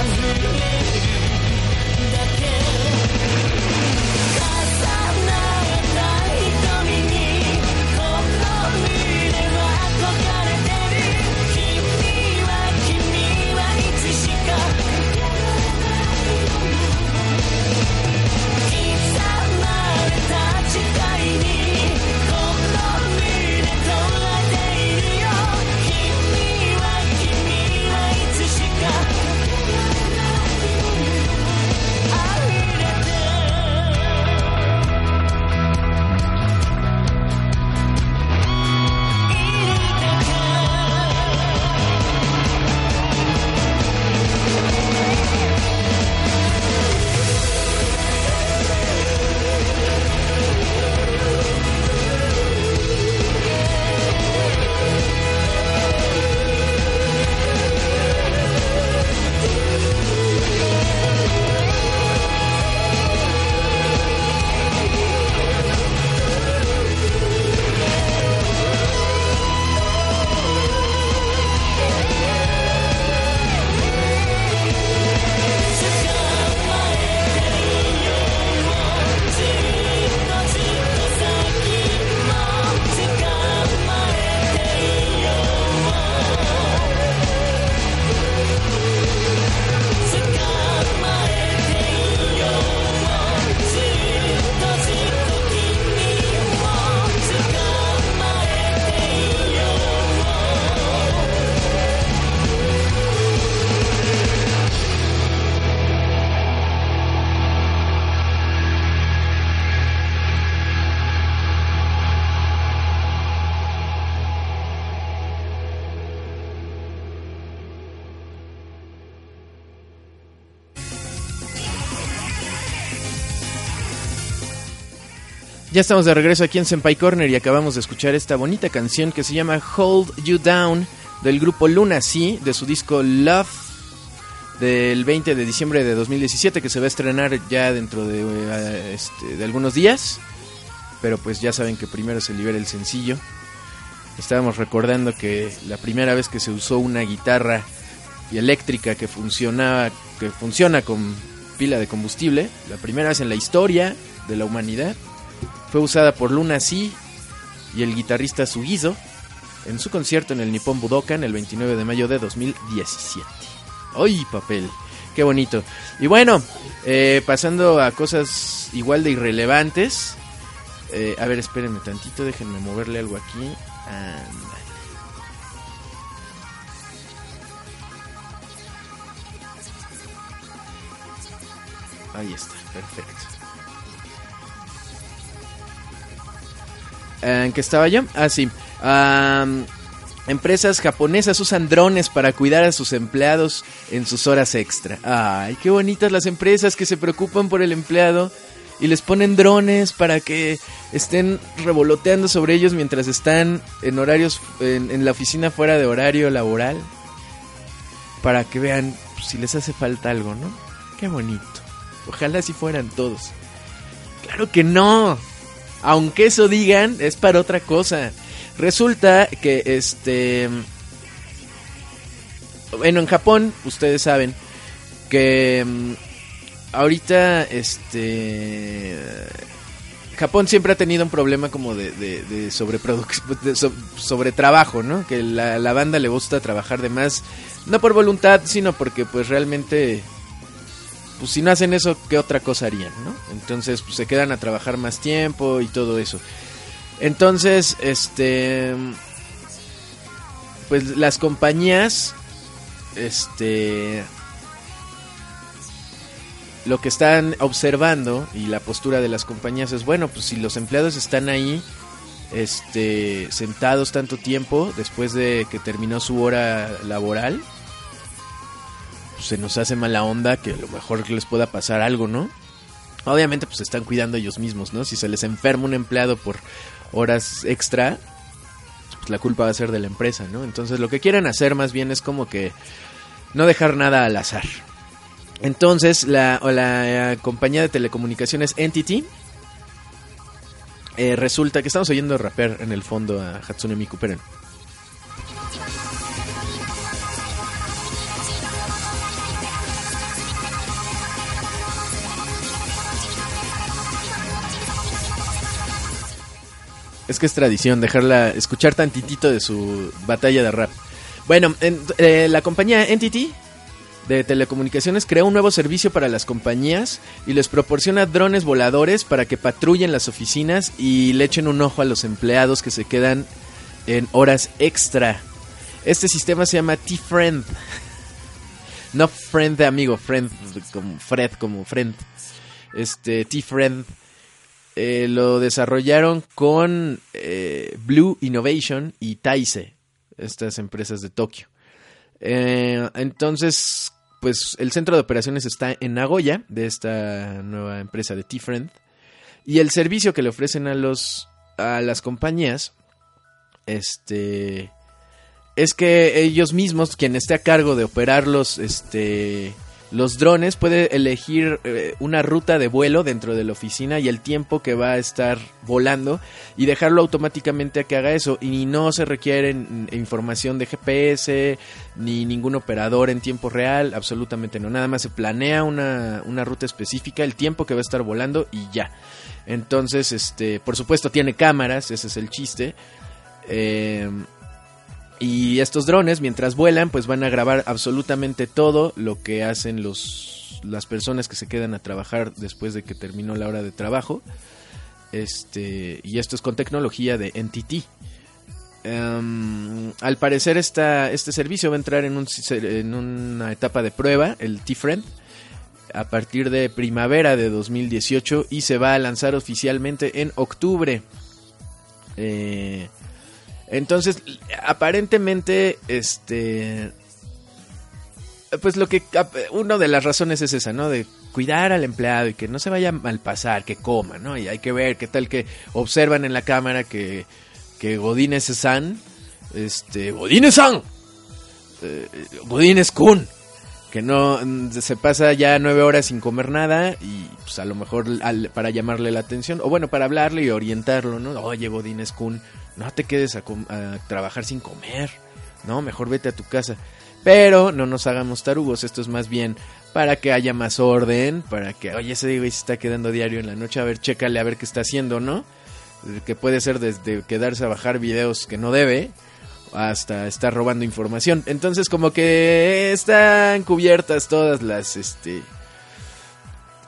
[SPEAKER 5] I've
[SPEAKER 2] Ya estamos de regreso aquí en Senpai Corner y acabamos de escuchar esta bonita canción que se llama Hold You Down del grupo Luna C de su disco Love del 20 de diciembre de 2017 que se va a estrenar ya dentro de, eh, este, de algunos días. pero pues ya saben que primero se libera el sencillo. Estábamos recordando que la primera vez que se usó una guitarra y eléctrica que funcionaba, que funciona con pila de combustible, la primera vez en la historia de la humanidad, fue usada por Luna Sea y el guitarrista Sugizo en su concierto en el Nippon Budokan el 29 de mayo de 2017. ¡Ay, papel! ¡Qué bonito! Y bueno, eh, pasando a cosas igual de irrelevantes. eh, a ver, espérenme tantito, déjenme moverle algo aquí. Ándale. Ahí está, perfecto. ¿En qué estaba yo? Ah, sí. Empresas japonesas usan drones para cuidar a sus empleados en sus horas extra. Ay, qué bonitas las empresas que se preocupan por el empleado y les ponen drones para que estén revoloteando sobre ellos mientras están en horarios en, en la oficina fuera de horario laboral para que vean si les hace falta algo, ¿no? Qué bonito. Ojalá si fueran todos. Claro que no. Aunque eso digan, es para otra cosa. Resulta que este. Bueno, en Japón, ustedes saben que mm, ahorita este. Japón siempre ha tenido un problema como de, de, de de so- sobretrabajo, ¿no? Que la, la banda le gusta trabajar de más, no por voluntad, sino porque pues realmente pues si no hacen eso, ¿qué otra cosa harían, no? Entonces, pues se quedan a trabajar más tiempo y todo eso. Entonces, este pues las compañías este lo que están observando y la postura de las compañías es bueno, pues si los empleados están ahí este sentados tanto tiempo después de que terminó su hora laboral, se nos hace mala onda que a lo mejor les pueda pasar algo, ¿no? Obviamente pues están cuidando ellos mismos, ¿no? Si se les enferma un empleado por horas extra, pues la culpa va a ser de la empresa, ¿no? Entonces lo que quieren hacer más bien es como que no dejar nada al azar. Entonces la, o la eh, compañía de telecomunicaciones Entity eh, resulta que estamos oyendo rapper en el fondo a Hatsune Miku, esperen. Es que es tradición dejarla escuchar tantitito de su batalla de rap. Bueno, en- eh, la compañía Entity de telecomunicaciones crea un nuevo servicio para las compañías y les proporciona drones voladores para que patrullen las oficinas y le echen un ojo a los empleados que se quedan en horas extra. Este sistema se llama T-Friend. No friend de amigo, friend como Fred, como friend. Este T-Friend eh, lo desarrollaron con eh, Blue Innovation y Taise, estas empresas de Tokio. Eh, entonces, pues el centro de operaciones está en Nagoya, de esta nueva empresa de T-Friend. Y el servicio que le ofrecen a los a las compañías este es que ellos mismos quien esté a cargo de operar los este los drones puede elegir eh, una ruta de vuelo dentro de la oficina y el tiempo que va a estar volando y dejarlo automáticamente a que haga eso y no se requiere información de GPS ni ningún operador en tiempo real, absolutamente no, nada más se planea una, una ruta específica, el tiempo que va a estar volando y ya. Entonces, este, por supuesto tiene cámaras, ese es el chiste. Eh, y estos drones, mientras vuelan, pues van a grabar absolutamente todo lo que hacen los las personas que se quedan a trabajar después de que terminó la hora de trabajo. Este, y esto es con tecnología de NTT. Em, al parecer esta, este servicio va a entrar en, un, en una etapa de prueba, el T-Friend, a partir de primavera de 2018 y se va a lanzar oficialmente en octubre. Eh, entonces, aparentemente, este. Pues lo que. Una de las razones es esa, ¿no? De cuidar al empleado y que no se vaya a malpasar, que coma, ¿no? Y hay que ver qué tal que observan en la cámara que. Que Godínez San. Este. Godínez San. Eh, Godínez Kun. que no mm, se pasa ya nueve horas sin comer nada y pues a lo mejor para llamarle la atención o bueno para hablarle y orientarlo no oye Godínez Kun no te quedes a, trabajar sin comer no mejor vete a tu casa pero no nos hagamos tarugos esto es más bien para que haya más orden para que oye ese güey se está quedando diario en la noche a ver chécale a ver qué está haciendo no que puede ser desde quedarse a bajar videos que no debe hasta estar robando información. Entonces como que están cubiertas todas las este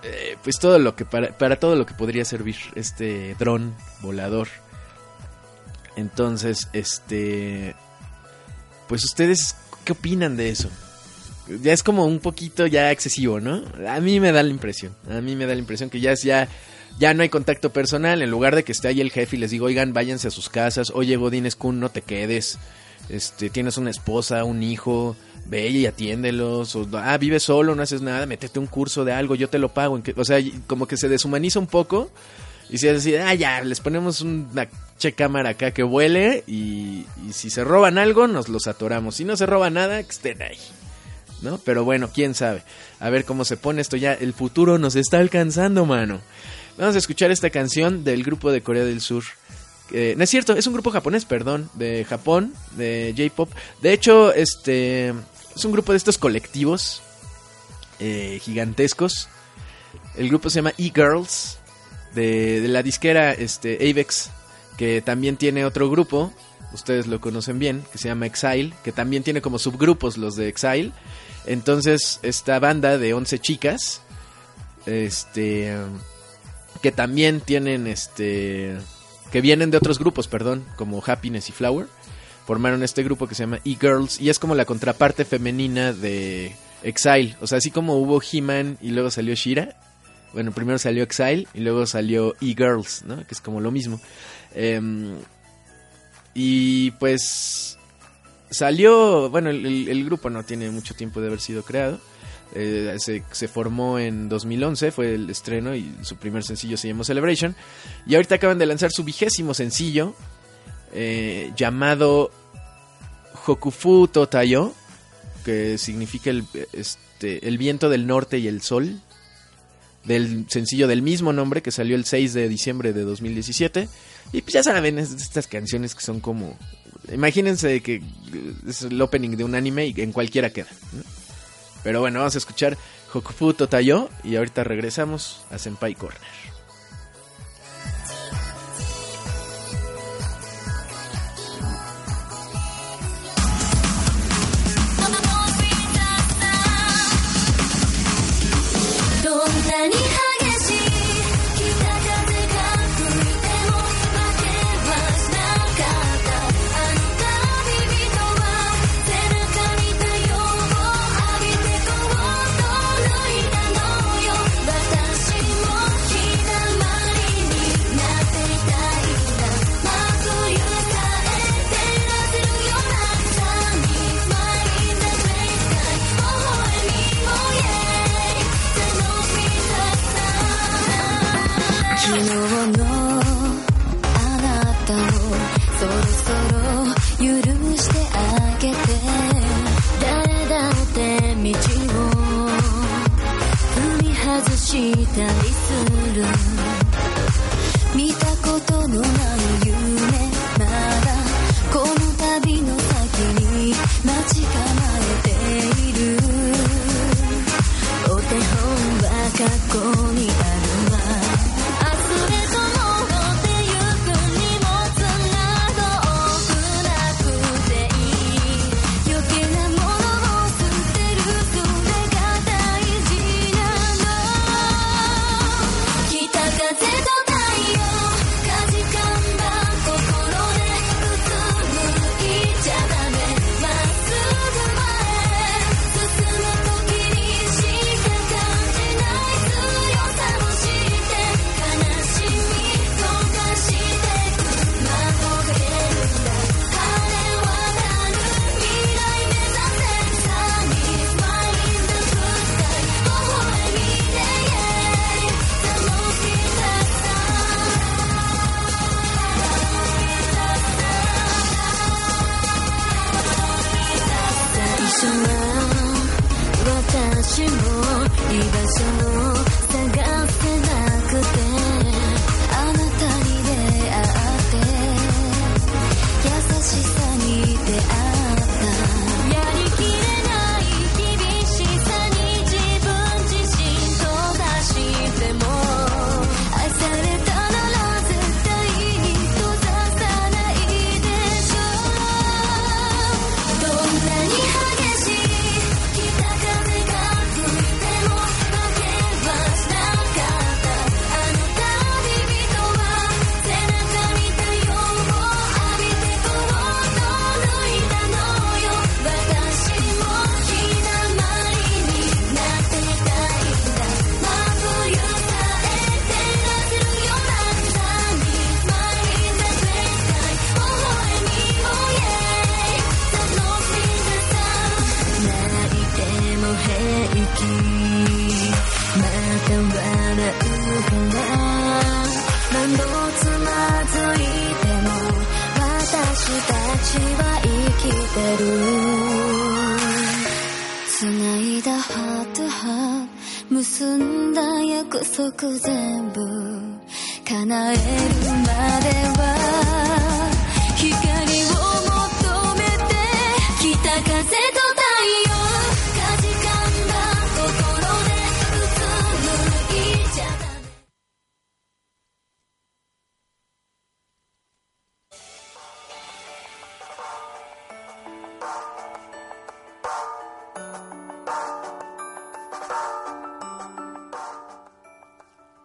[SPEAKER 2] eh, pues todo lo que para, para todo lo que podría servir este dron volador. Entonces, este pues ustedes qué opinan de eso? Ya es como un poquito ya excesivo, ¿no? A mí me da la impresión, a mí me da la impresión que ya es ya ya no hay contacto personal, en lugar de que esté ahí el jefe y les digo, oigan, váyanse a sus casas, oye Godínez Kun, no te quedes, este, tienes una esposa, un hijo, ve y atiéndelos, o, ah, vives solo, no haces nada, métete un curso de algo, yo te lo pago, o sea, como que se deshumaniza un poco, y si es así, ah, ya, les ponemos una che cámara acá que vuele, y, y si se roban algo, nos los atoramos, si no se roba nada, que estén ahí. ¿No? Pero bueno, quién sabe. A ver cómo se pone esto ya. El futuro nos está alcanzando, mano. Vamos a escuchar esta canción del grupo de Corea del Sur. Eh, no es cierto, es un grupo japonés, perdón, de Japón, de J-pop. De hecho, este es un grupo de estos colectivos eh, gigantescos. El grupo se llama E-Girls, de, la disquera este, Avex, que también tiene otro grupo, ustedes lo conocen bien, que se llama Exile, que también tiene como subgrupos los de Exile. Entonces, esta banda de 11 chicas, este que también tienen este que vienen de otros grupos, perdón, como Happiness y Flower, formaron este grupo que se llama E-Girls y es como la contraparte femenina de Exile, o sea, así como hubo He-Man y luego salió Shira, bueno, primero salió Exile y luego salió E-Girls, ¿no? Que es como lo mismo. Em, y pues salió, bueno, el, grupo no tiene mucho tiempo de haber sido creado. Eh, se, se formó en 2011, fue el estreno y su primer sencillo se llamó Celebration. Y ahorita acaban de lanzar su vigésimo sencillo eh, llamado Hokufu Totayo, que significa el, este, el viento del norte y el sol. Del sencillo del mismo nombre que salió el 6 de diciembre de 2017. Y pues ya saben, es estas canciones que son como. Imagínense que es el opening de un anime y en cualquiera queda. Pero bueno, vamos a escuchar Hokufu Totayo y ahorita regresamos a Senpai Corner.
[SPEAKER 1] Sunny たりする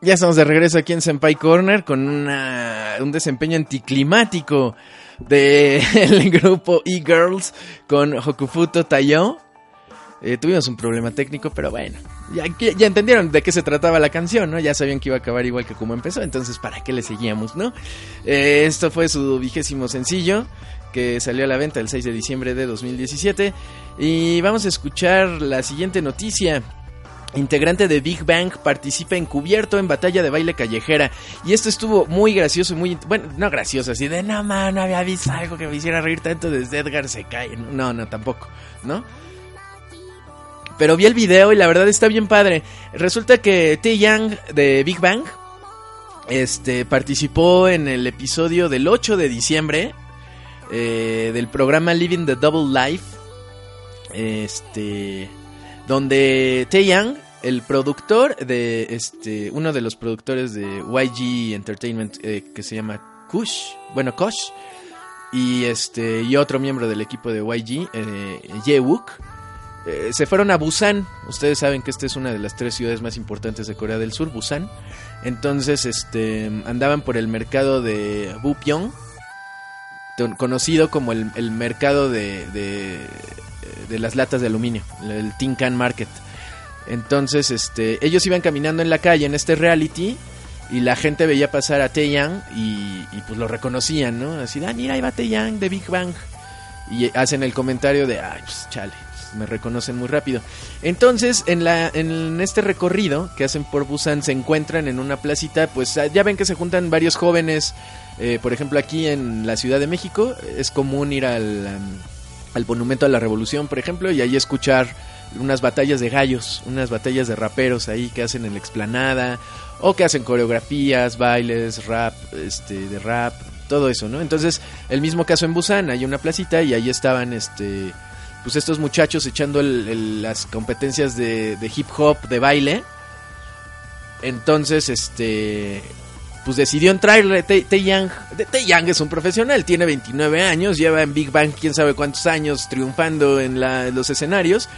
[SPEAKER 2] Ya estamos de regreso aquí en Senpai Corner con un desempeño anticlimático del (laughs) grupo E-Girls con Hokufuto Tayo. Eh, tuvimos un problema técnico, pero bueno, ya, ya entendieron de qué se trataba la canción, ¿no? Ya sabían que iba a acabar igual que como empezó, entonces ¿para qué le seguíamos, no? Eh, esto fue su vigésimo sencillo que salió a la venta el 6 de diciembre de 2017 y vamos a escuchar la siguiente noticia. Integrante de Big Bang participa encubierto en batalla de baile callejera. Y esto estuvo muy gracioso, muy... Bueno, no gracioso, así de, no, man, no había visto algo que me hiciera reír tanto desde Edgar se cae. No, no, tampoco, ¿no? Pero vi el video y la verdad está bien padre. Resulta que Tae Young de Big Bang este, participó en el episodio del 8 de diciembre eh, del programa Living the Double Life. Este donde Tae Young, el productor de este, uno de los productores de YG Entertainment eh, que se llama Kush, bueno y este y otro miembro del equipo de YG, eh, Yewook, eh, se fueron a Busan. Ustedes saben que esta es una de las tres ciudades más importantes de Corea del Sur, Busan. Entonces, este, andaban por el mercado de Bupyeong, conocido como el, el mercado de, de, de las latas de aluminio, el Tin Can Market. Entonces, este, ellos iban caminando en la calle en este reality y la gente veía pasar a Taeyang y, y pues lo reconocían, ¿no? Así, ah, mira, ahí va Taeyang de Big Bang. Y hacen el comentario de, ay, pues chale, pues, me reconocen muy rápido. Entonces, en, la, en este recorrido que hacen por Busan, se encuentran en una placita, pues ah, ya ven que se juntan varios jóvenes. eh, por ejemplo, aquí en la Ciudad de México es común ir al, al Monumento a la Revolución, por ejemplo, y ahí escuchar unas batallas de gallos, unas batallas de raperos ahí que hacen en la explanada, o que hacen coreografías, bailes, rap, este, de rap, todo eso, ¿no? Entonces, el mismo caso en Busan, hay una placita y ahí estaban, este, pues estos muchachos echando el- el- las competencias de, de hip hop, de baile. Entonces, este, pues decidió entrarle Tae Tae Young. De- Tae Young es un profesional, tiene 29 años, lleva en Big Bang quién sabe cuántos años triunfando en la- los escenarios.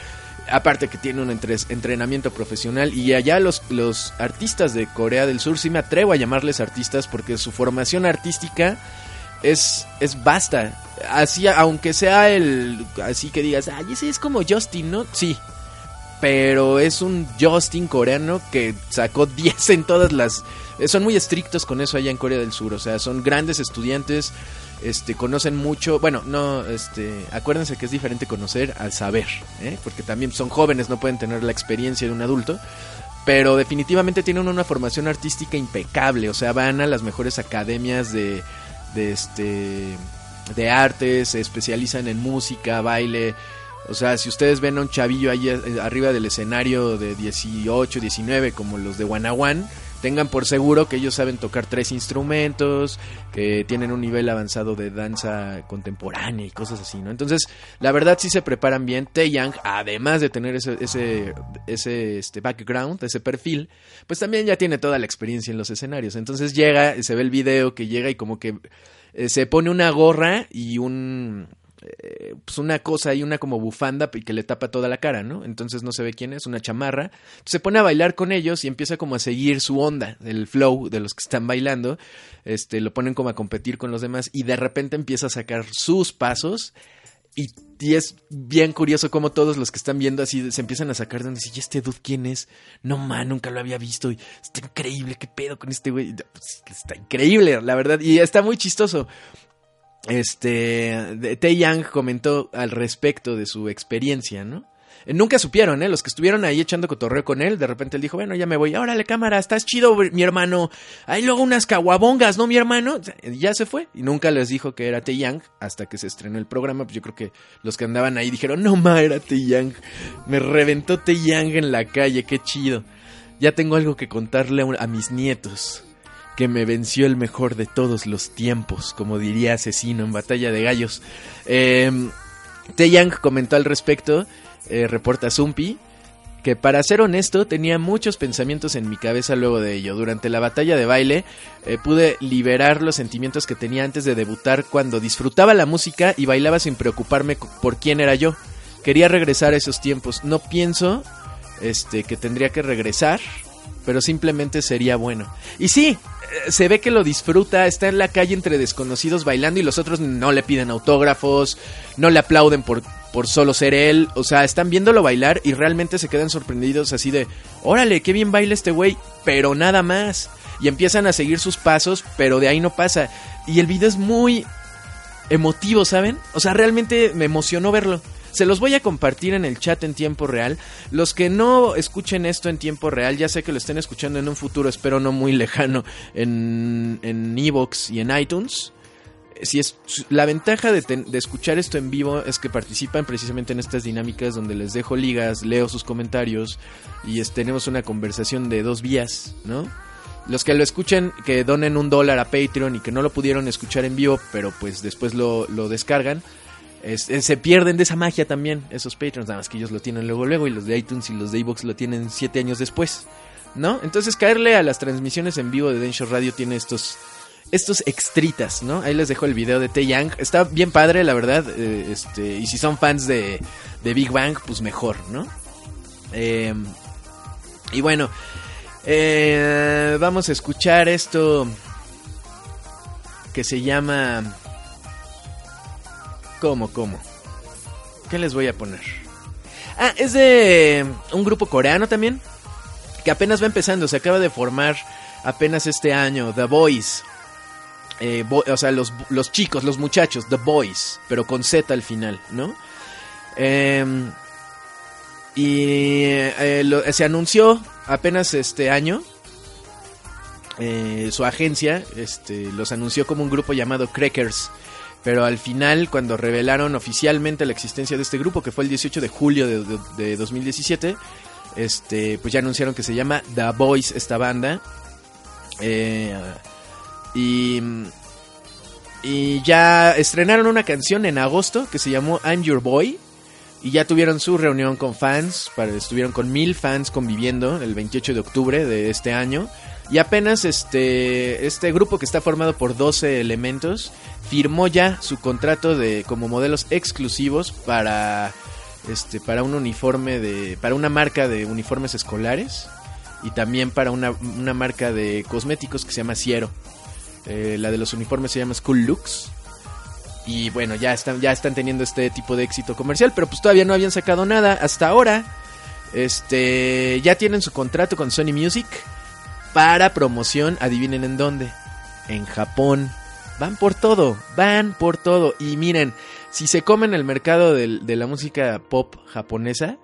[SPEAKER 2] Aparte que tiene un entre- entrenamiento profesional y allá los, los artistas de Corea del Sur, sí me atrevo a llamarles artistas porque su formación artística es, es basta. Así, aunque sea el, así que digas, ay, ese es como Justin, ¿no? Sí. Pero es un Justin coreano que sacó (laughs) 10 en todas las... Son muy estrictos con eso allá en Corea del Sur, o sea, son grandes estudiantes, este, conocen mucho, bueno, no, este, acuérdense que es diferente conocer al saber, ¿eh? porque también son jóvenes, no pueden tener la experiencia de un adulto, pero definitivamente tienen una formación artística impecable, o sea, van a las mejores academias de, de este, de arte, se especializan en música, baile, o sea, si ustedes ven a un chavillo ahí eh, arriba del escenario de 18, 19, como los de Wanawan, tengan por seguro que ellos saben tocar tres instrumentos, que tienen un nivel avanzado de danza contemporánea y cosas así, ¿no? Entonces, la verdad sí se preparan bien. Taeyang, además de tener ese, ese, este background, ese perfil, pues también ya tiene toda la experiencia en los escenarios. Entonces llega, se ve el video que llega y como que eh, se pone una gorra y un eh, pues una cosa y una como bufanda y que le tapa toda la cara, ¿no? Entonces no se ve quién es, una chamarra. Se pone a bailar con ellos y empieza como a seguir su onda, el flow de los que están bailando. Este, lo ponen como a competir con los demás y de repente empieza a sacar sus pasos y, es bien curioso como todos los que están viendo así se empiezan a sacar de donde ¿y este dude quién es? No man, nunca lo había visto y está increíble, qué pedo con este güey. Pues, está increíble, la verdad, y está muy chistoso. Este, Tae Yang comentó al respecto de su experiencia, ¿no? Eh, nunca supieron, ¿eh? Los que estuvieron ahí echando cotorreo con él, de repente él dijo, bueno, ya me voy. Órale, cámara, estás chido, mi hermano. Hay luego unas caguabongas, ¿no, mi hermano? Ya se fue. Y nunca les dijo que era Taeyang hasta que se estrenó el programa. Pues yo creo que los que andaban ahí dijeron, no, ma, era Taeyang. Me reventó Taeyang en la calle, qué chido. Ya tengo algo que contarle a mis nietos. Que me venció el mejor de todos los tiempos, como diría Asesino en Batalla de Gallos. Eh, Taeyang comentó al respecto, eh, reporta Zumpi, que para ser honesto tenía muchos pensamientos en mi cabeza luego de ello. Durante la batalla de baile eh, pude liberar los sentimientos que tenía antes de debutar cuando disfrutaba la música y bailaba sin preocuparme por quién era yo. Quería regresar a esos tiempos. No pienso este, que tendría que regresar, pero simplemente sería bueno. Y sí, eh, se ve que lo disfruta, está en la calle entre desconocidos bailando y los otros no le piden autógrafos, no le aplauden por, por solo ser él, o sea, están viéndolo bailar y realmente se quedan sorprendidos así de, órale, qué bien baila este güey, pero nada más. Y empiezan a seguir sus pasos, pero de ahí no pasa. Y el video es muy emotivo, ¿saben? O sea, realmente me emocionó verlo. Se los voy a compartir en el chat en tiempo real. Los que no escuchen esto en tiempo real, ya sé que lo estén escuchando en un futuro, espero no muy (laughs) lejano, en en Evox y en iTunes. Si es la ventaja de, de escuchar esto en vivo es que participan precisamente en estas dinámicas donde les dejo ligas, leo sus comentarios y tenemos una conversación de dos vías, ¿no? Los que lo escuchen, que donen un dólar a Patreon y que no lo pudieron escuchar en vivo, pero pues después lo, lo descargan, es- se pierden de esa magia también, esos Patreons, nada más que ellos lo tienen luego, luego, y los de iTunes y los de iVoox lo tienen siete años después, ¿no? Entonces caerle a las transmisiones en vivo de Densho Radio tiene estos, estos extritas, ¿no? Ahí les dejo el video de Taeyang, está bien padre, la verdad, eh, este, y si son fans de, de Big Bang, pues mejor, ¿no? Eh, y bueno, eh, vamos a escuchar esto que se llama... ¿Cómo, cómo? ¿Qué les voy a poner? Ah, es de un grupo coreano también, que apenas va empezando, se acaba de formar apenas este año, The Boys. Eh, o sea, los, los chicos, los muchachos, The Boys, pero con Z al final, ¿no? Em, y eh, se anunció apenas este año. eh, su agencia este, los anunció como un grupo llamado Crackers. Pero al final, cuando revelaron oficialmente la existencia de este grupo, que fue el 18 de julio de, de- de 2017, este, pues ya anunciaron que se llama The Boys esta banda. Eh, y, y ya estrenaron una canción en agosto que se llamó I'm Your Boy. Y ya tuvieron su reunión con fans, para, estuvieron con mil fans conviviendo el 28 de octubre de este año. Y apenas este, este grupo que está formado por 12 elementos firmó ya su contrato de como modelos exclusivos para este para un uniforme de para una marca de uniformes escolares y también para una, una marca de cosméticos que se llama Ciero. Eh, la de los uniformes se llama School Looks. Y bueno, ya están, ya están teniendo este tipo de éxito comercial, pero pues todavía no habían sacado nada hasta ahora. Este, ya tienen su contrato con Sony Music para promoción, adivinen en dónde. En Japón. Van por todo, van por todo. Y miren, si se comen el mercado de la música pop japonesa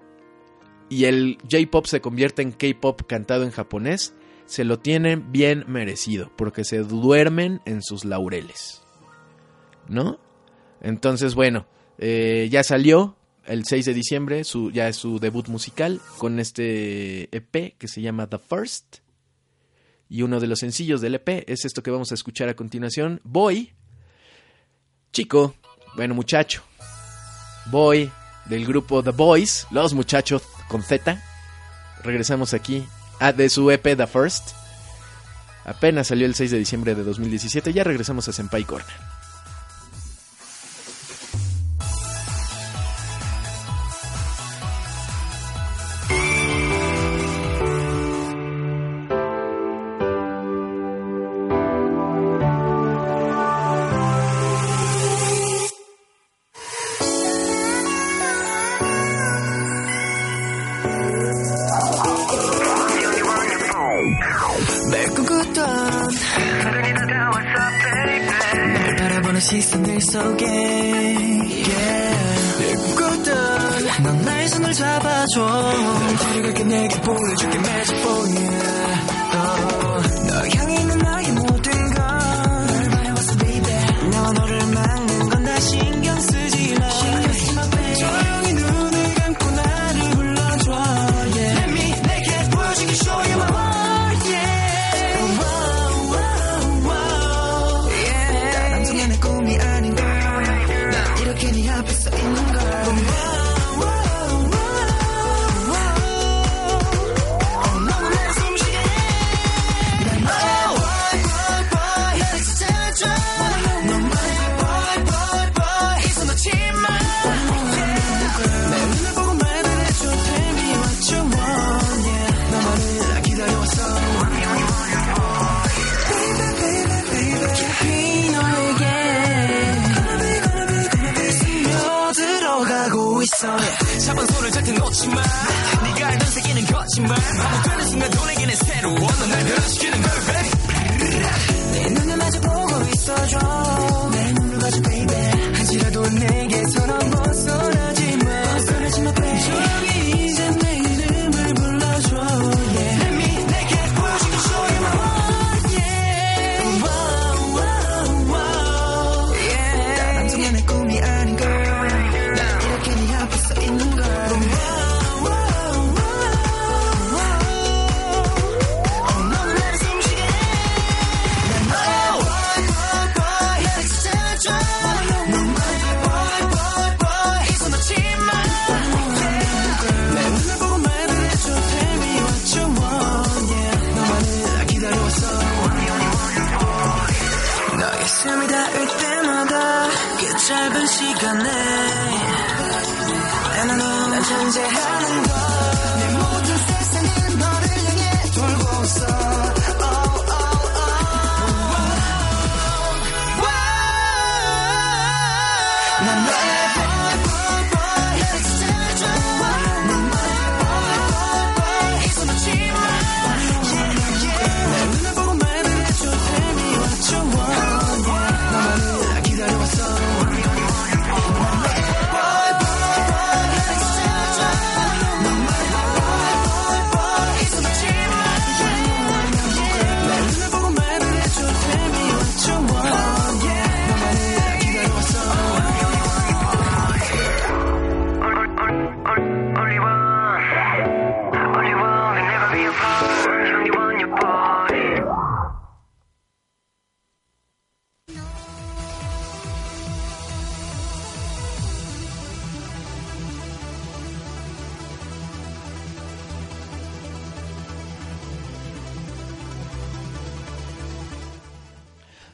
[SPEAKER 2] y el J-pop se convierte en K-pop cantado en japonés, se lo tienen bien merecido, porque se duermen en sus laureles. ¿No? Entonces, bueno, eh, ya salió el 6 de diciembre, su, ya es su debut musical con este EP que se llama The First. Y uno de los sencillos del EP es esto que vamos a escuchar a continuación, Boy, chico, bueno muchacho, Boy del grupo The Boys, los muchachos con Z. Regresamos aquí a de su EP The First. Apenas salió el 6 de diciembre de 2017, ya regresamos a Senpai Corner.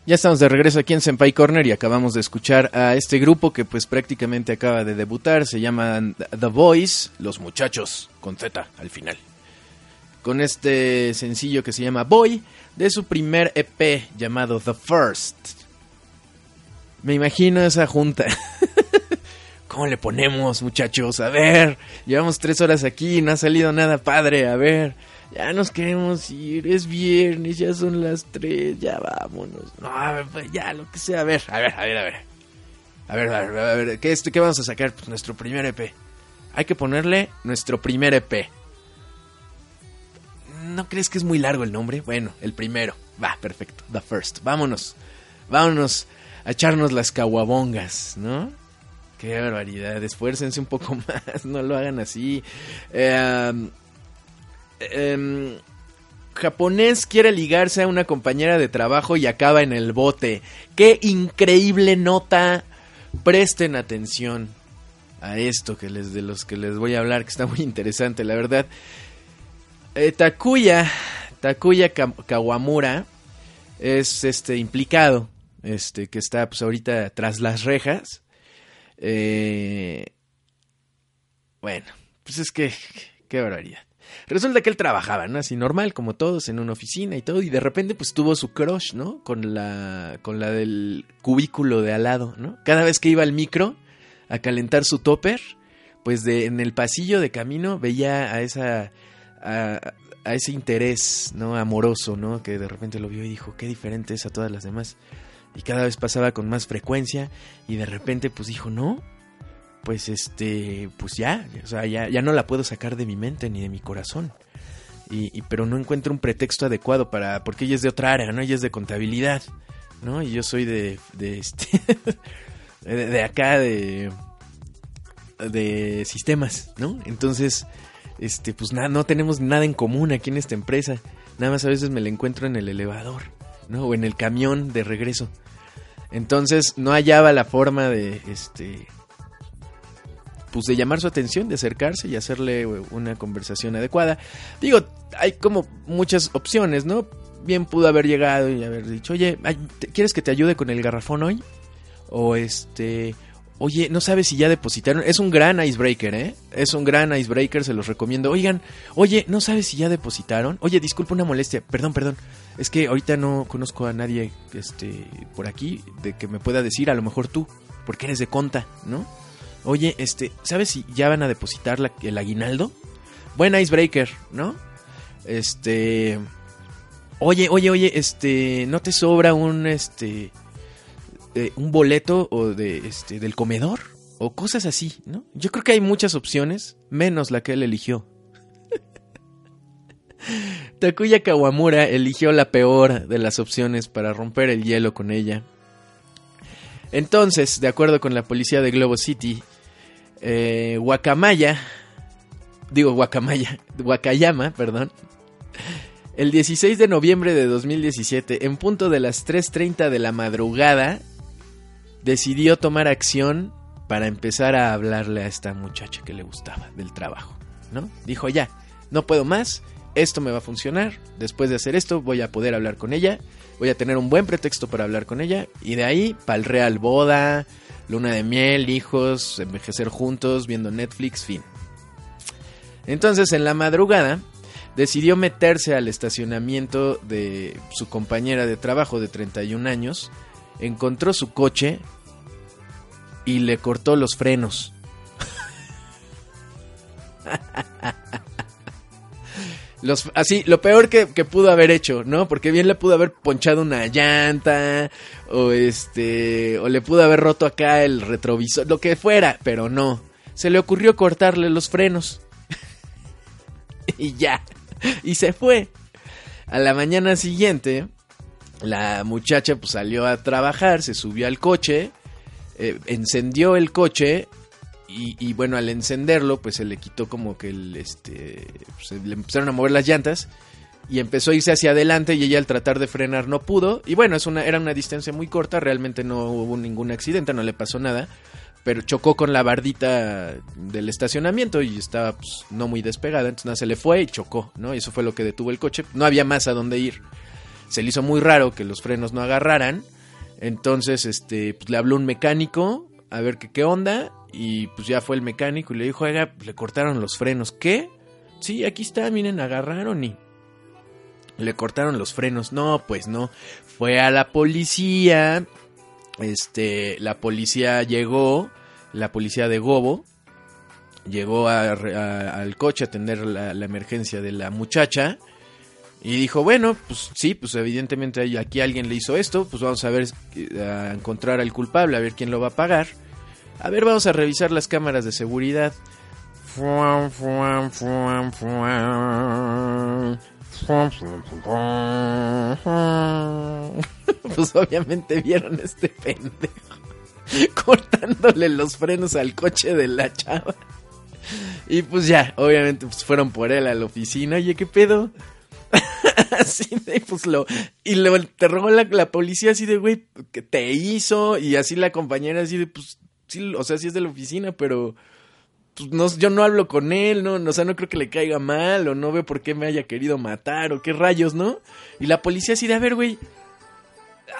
[SPEAKER 2] Ya estamos de regreso aquí en Senpai Corner y acabamos de escuchar a este grupo que pues prácticamente acaba de debutar, se llaman The Boys, los muchachos, con Z al final. Con este sencillo que se llama Boy, de su primer EP llamado The First. Me imagino esa junta. (laughs) ¿Cómo le ponemos, muchachos? A ver, llevamos tres horas aquí, no ha salido nada padre, a ver. Ya nos queremos ir, es viernes, ya son las tres, ya vámonos. No, a ver, pues, ya, lo que sea, a ver, a ver, a ver, a ver. A ver, a ver, a ver, ¿qué, esto, ¿qué vamos a sacar? Pues nuestro primer EP. Hay que ponerle nuestro primer EP. ¿No crees que es muy largo el nombre? Bueno, el primero. Va, perfecto. The first. Vámonos. Vámonos a echarnos las caguabongas, ¿no? Qué barbaridad. Esfuércense un poco (laughs) más. No lo hagan así. Eh, em, japonés quiere ligarse a una compañera de trabajo y acaba en el bote. Qué increíble nota. Presten atención a esto que les de los que les voy a hablar, que está muy interesante, la verdad. Eh, Takuya, Takuya Ka- Kawamura es este implicado, este que está pues ahorita tras las rejas. Eh, bueno, pues es que qué barbaridad. Resulta que él trabajaba, ¿no? Así normal, como todos, en una oficina y todo, y de repente pues tuvo su crush, ¿no? Con la, con la del cubículo de al lado, ¿no? Cada vez que iba al micro a calentar su topper, pues de, en el pasillo de camino veía a esa, a, a ese interés, ¿no? Amoroso, ¿no? Que de repente lo vio y dijo, qué diferente es a todas las demás. Y cada vez pasaba con más frecuencia y de repente pues dijo, no, pues este, pues ya, o sea, ya, ya no la puedo sacar de mi mente ni de mi corazón. Y, pero no encuentro un pretexto adecuado para, porque ella es de otra área, ¿no? Ella es de contabilidad, ¿no? Y yo soy de, de este, (laughs) de, de acá, de, de sistemas, ¿no? Entonces, este, pues nada, no tenemos nada en común aquí en esta empresa. Nada más a veces me la encuentro en el elevador, ¿no? O en el camión de regreso. Entonces no hallaba la forma de, este, pues de llamar su atención, de acercarse y hacerle una conversación adecuada. Digo, hay como muchas opciones, ¿no? Bien pudo haber llegado y haber dicho, oye, ay, ¿te- ¿quieres que te ayude con el garrafón hoy? O este, oye, ¿no sabes si ya depositaron? Es un gran icebreaker, ¿eh? Es un gran icebreaker, se los recomiendo. Oigan, oye, ¿no sabes si ya depositaron? Oye, disculpa una molestia, perdón, perdón. Es que ahorita no conozco a nadie este, por aquí de que me pueda decir, a lo mejor tú, porque eres de conta, ¿no? Oye, este, ¿sabes si ya van a depositar el aguinaldo? Buen icebreaker, ¿no? Este. Oye, oye, oye, este, ¿no te sobra un este eh, un boleto o de este del comedor o cosas así, ¿no? Yo creo que hay muchas opciones, menos la que él eligió. (laughs) Takuya Kawamura eligió la peor de las opciones para romper el hielo con ella. Entonces, de acuerdo con la policía de Globo City, eh, Wakamaya, digo Wakamaya, Wakayama, (laughs) perdón, el 16 de noviembre de 2017, en punto de las 3.30 de la madrugada, decidió tomar acción para empezar a hablarle a esta muchacha que le gustaba del trabajo, ¿no? Dijo, ya, no puedo más, esto me va a funcionar, después de hacer esto voy a poder hablar con ella, voy a tener un buen pretexto para hablar con ella, y de ahí, pa'l real boda, luna de miel, hijos, envejecer juntos, viendo Netflix, fin. Entonces, en la madrugada, decidió meterse al estacionamiento de su compañera de trabajo de 31 años, encontró su coche y le cortó los frenos. (laughs) Así, lo peor que, que pudo haber hecho, ¿no? Porque bien le pudo haber ponchado una llanta, o este, o le pudo haber roto acá el retrovisor, lo que fuera, pero no. Se le ocurrió cortarle los frenos. (laughs) y ya. Y se fue. A la mañana siguiente, la muchacha pues salió a trabajar, se subió al coche, eh, encendió el coche y, y, bueno, al encenderlo pues se le quitó como que el, este, pues, se le empezaron a mover las llantas y empezó a irse hacia adelante y ella al tratar de frenar no pudo y bueno, es una, era una distancia muy corta, realmente no hubo ningún accidente, no le pasó nada. Pero chocó con la bardita del estacionamiento y estaba pues, no muy despegada. Entonces nada, se le fue y chocó, ¿no? Y eso fue lo que detuvo el coche. No había más a dónde ir se le hizo muy raro que los frenos no agarraran. Entonces, este, pues le habló un mecánico a ver qué, qué onda. Y pues ya fue el mecánico y le dijo, oiga, le cortaron los frenos. ¿Qué? Sí, aquí está, miren, agarraron y le cortaron los frenos. No, pues no. Fue a la policía. Este, la policía llegó, la policía de Gobo, llegó al coche a atender la, la emergencia de la muchacha. Y dijo, bueno, pues sí, pues evidentemente aquí alguien le hizo esto, pues vamos a ver, eh, a encontrar al culpable, a ver quién lo va a pagar. A ver, vamos a revisar las cámaras de seguridad. (laughs) Pues obviamente vieron a este pendejo (laughs) cortándole los frenos al coche de la chava. Y pues ya, obviamente pues fueron por él a la oficina. Oye, ¿qué pedo? (laughs) así de, pues lo. Y lo interrogó la, la policía así de, güey, ¿qué te hizo? Y así la compañera así de, pues, sí, o sea, sí es de la oficina, pero. Pues no, yo no hablo con él, no, o sea, no creo que le caiga mal, o no veo por qué me haya querido matar, o qué rayos, ¿no? Y la policía así de, a ver, güey,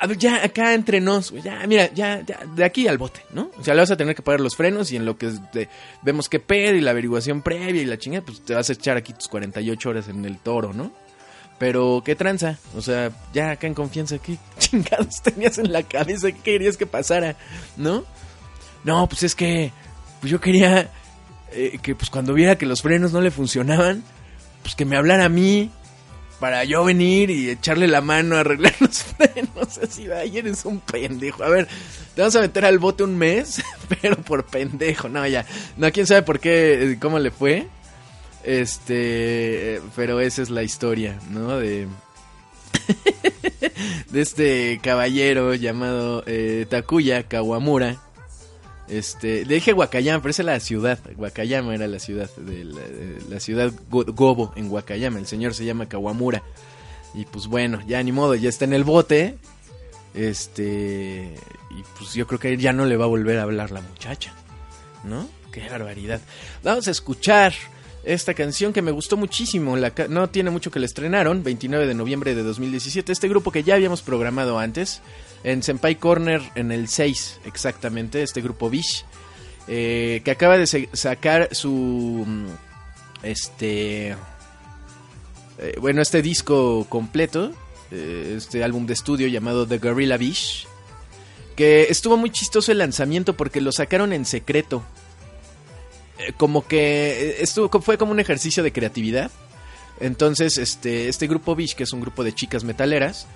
[SPEAKER 2] a ver, ya acá entre nos, güey, ya, mira, ya, ya, de aquí al bote, ¿no? O sea, le vas a tener que pagar los frenos y en lo que vemos qué pedo y la averiguación previa y la chingada, pues te vas a echar aquí tus 48 horas en el toro, ¿no? Pero, ¿qué tranza? O sea, ya acá en confianza, ¿qué (laughs) chingados tenías en la cabeza? ¿Qué querías que pasara? ¿No? No, pues es que pues yo quería eh, que pues cuando viera que los frenos no le funcionaban, pues que me hablara a mí para yo venir y echarle la mano a arreglar (laughs) los frenos. Así, ay, eres un pendejo. A ver, te vas a meter al bote un mes (laughs) pero por pendejo, no, ya. No, quién sabe por qué, eh, cómo le fue. Este, pero esa es la historia, ¿no? De, (laughs) de este caballero llamado eh, Takuya Kawamura. Este, le dije Wakayama, pero esa es la ciudad. Wakayama era la ciudad, de la, ciudad Go- Gobo en Wakayama. El señor se llama Kawamura. Y pues bueno, ya ni modo, ya está en el bote. Este, y pues yo creo que ya no le va a volver a hablar la muchacha, ¿no? Qué barbaridad. Vamos a escuchar esta canción que me gustó muchísimo. La no tiene mucho que la estrenaron, 29 de noviembre de 2017. Este grupo que ya habíamos programado antes, en Senpai Corner en el 6, exactamente, este grupo Bish, eh, que acaba de sacar su. mm, Este. eh, bueno, este disco completo, eh, este álbum de estudio llamado The Gorilla Bish, que estuvo muy chistoso el lanzamiento porque lo sacaron en secreto. Como que estuvo, fue como un ejercicio de creatividad. Entonces, este, este grupo Bish, que es un grupo de chicas metaleras,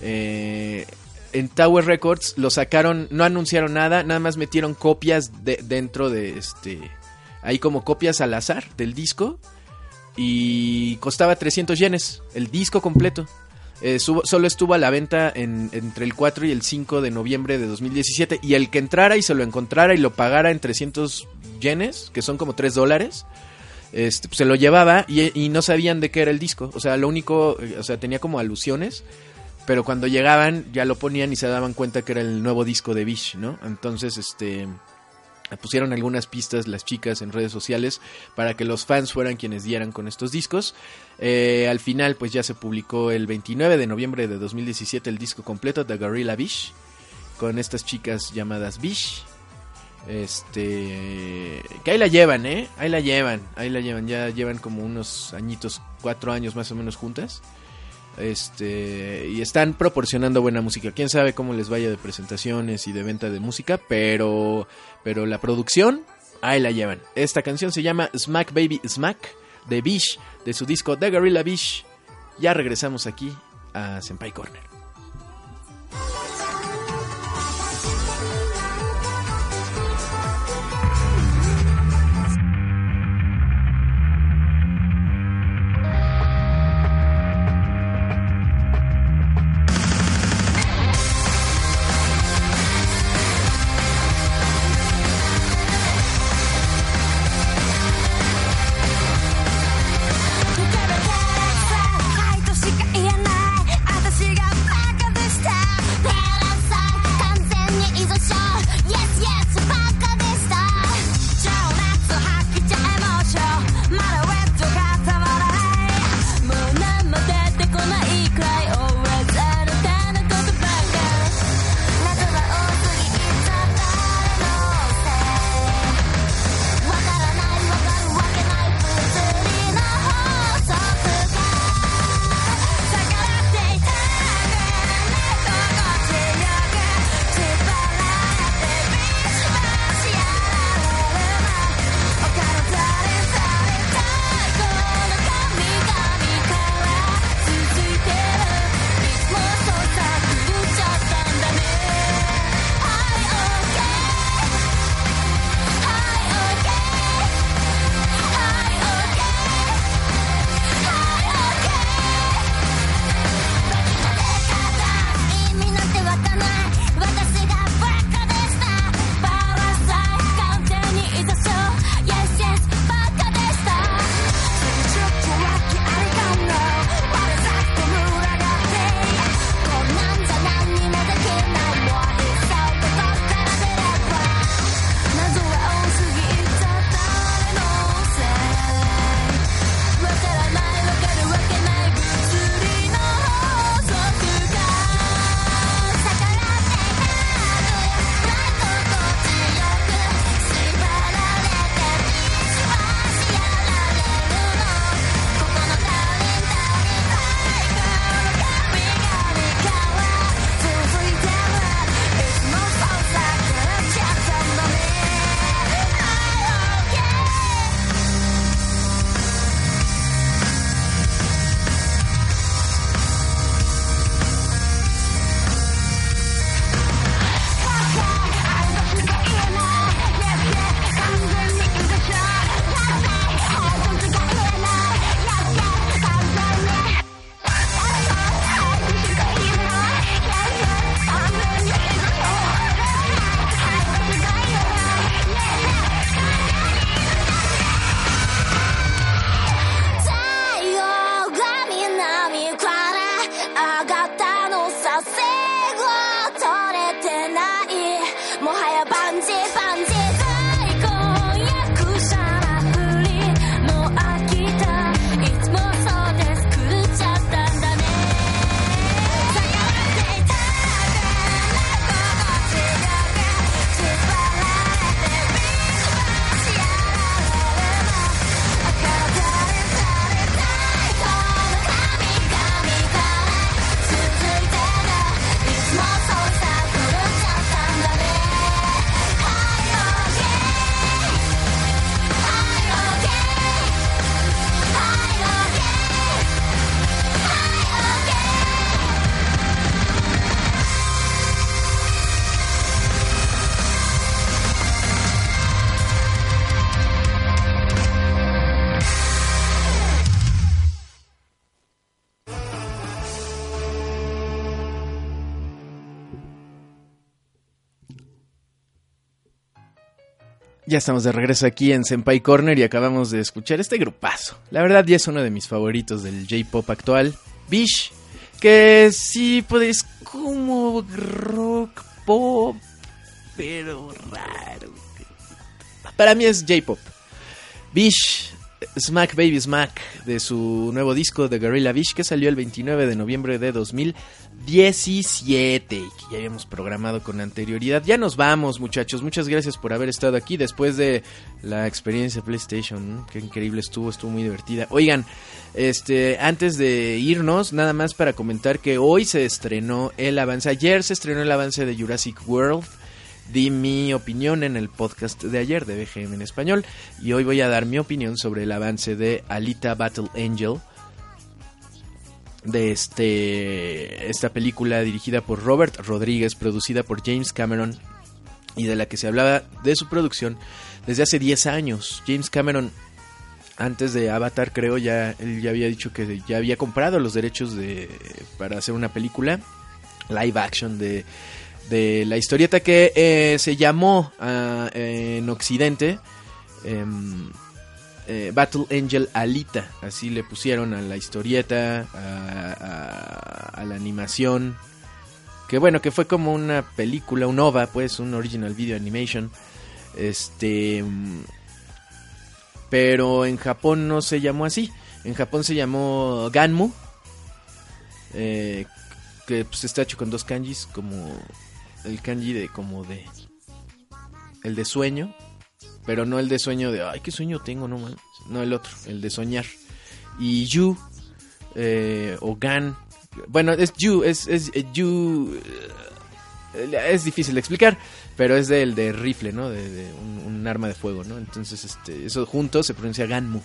[SPEAKER 2] eh, en Tower Records lo sacaron, no anunciaron nada, nada más metieron copias de, dentro de este, ahí como copias al azar del disco y costaba 300 yenes el disco completo. Eh, solo estuvo a la venta en- entre el 4 y el 5 de noviembre de 2017 y el que entrara y se lo encontrara y lo pagara en 300 yenes, que son como 3 dólares, este, pues, se lo llevaba y, y no sabían de qué era el disco. O sea, lo único, eh, o sea, tenía como alusiones, pero cuando llegaban ya lo ponían y se daban cuenta que era el nuevo disco de Bish, ¿no? Entonces, este pusieron algunas pistas las chicas en redes sociales para que los fans fueran quienes dieran con estos discos. Eh, al final, pues ya se publicó el 29 de noviembre de 2017 el disco completo de Gorilla Bish con estas chicas llamadas Bish. Este. Que ahí la llevan, ¿eh? Ahí la llevan, ahí la llevan. Ya llevan como unos añitos, cuatro años más o menos juntas. Este. Y están proporcionando buena música. Quién sabe cómo les vaya de presentaciones y de venta de música, pero. Pero la producción, ahí la llevan. Esta canción se llama Smack Baby Smack de Bish, de su disco The Gorilla Bish. Ya regresamos aquí a Senpai Corner.「Ya estamos de regreso aquí en Senpai Corner y acabamos de escuchar este grupazo. La verdad ya es uno de mis favoritos del J-pop actual, Bish, que sí pues como rock pop, pero raro. Para mí es J-pop. Bish, Smack Baby Smack, de su nuevo disco de Gorilla Bish, que salió el 29 de noviembre de 2017 y que ya habíamos programado con anterioridad. Ya nos vamos, muchachos. Muchas gracias por haber estado aquí después de la experiencia PlayStation. ¿no? Qué increíble estuvo, estuvo muy divertida. Oigan, este, antes de irnos, nada más para comentar que hoy se estrenó el avance. Ayer se estrenó el avance de Jurassic World di mi opinión en el podcast de ayer de BGM en español y hoy voy a dar mi opinión sobre el avance de Alita Battle Angel de este esta película dirigida por Robert Rodríguez, producida por James Cameron y de la que se hablaba de su producción desde hace 10 años. James Cameron antes de Avatar creo ya él ya había dicho que ya había comprado los derechos de para hacer una película live action de de la historieta que eh, se llamó ah, en Occidente em, eh, Battle Angel Alita, así le pusieron a la historieta, a, la animación, que bueno, que fue como una película, un OVA, pues, un original video animation, este, mm, pero en Japón no se llamó así, en Japón se llamó Ganmu, eh, que pues, está hecho con dos kanjis, como el kanji de como de el de sueño, pero no el de sueño de ay qué sueño tengo no man. no el otro, el de soñar. Y Yu eh, o Gan, bueno es Yu es es eh, Yu eh, es difícil de explicar, pero es del de rifle, ¿no? De, un arma de fuego, ¿no? Entonces este eso junto se pronuncia Ganmu.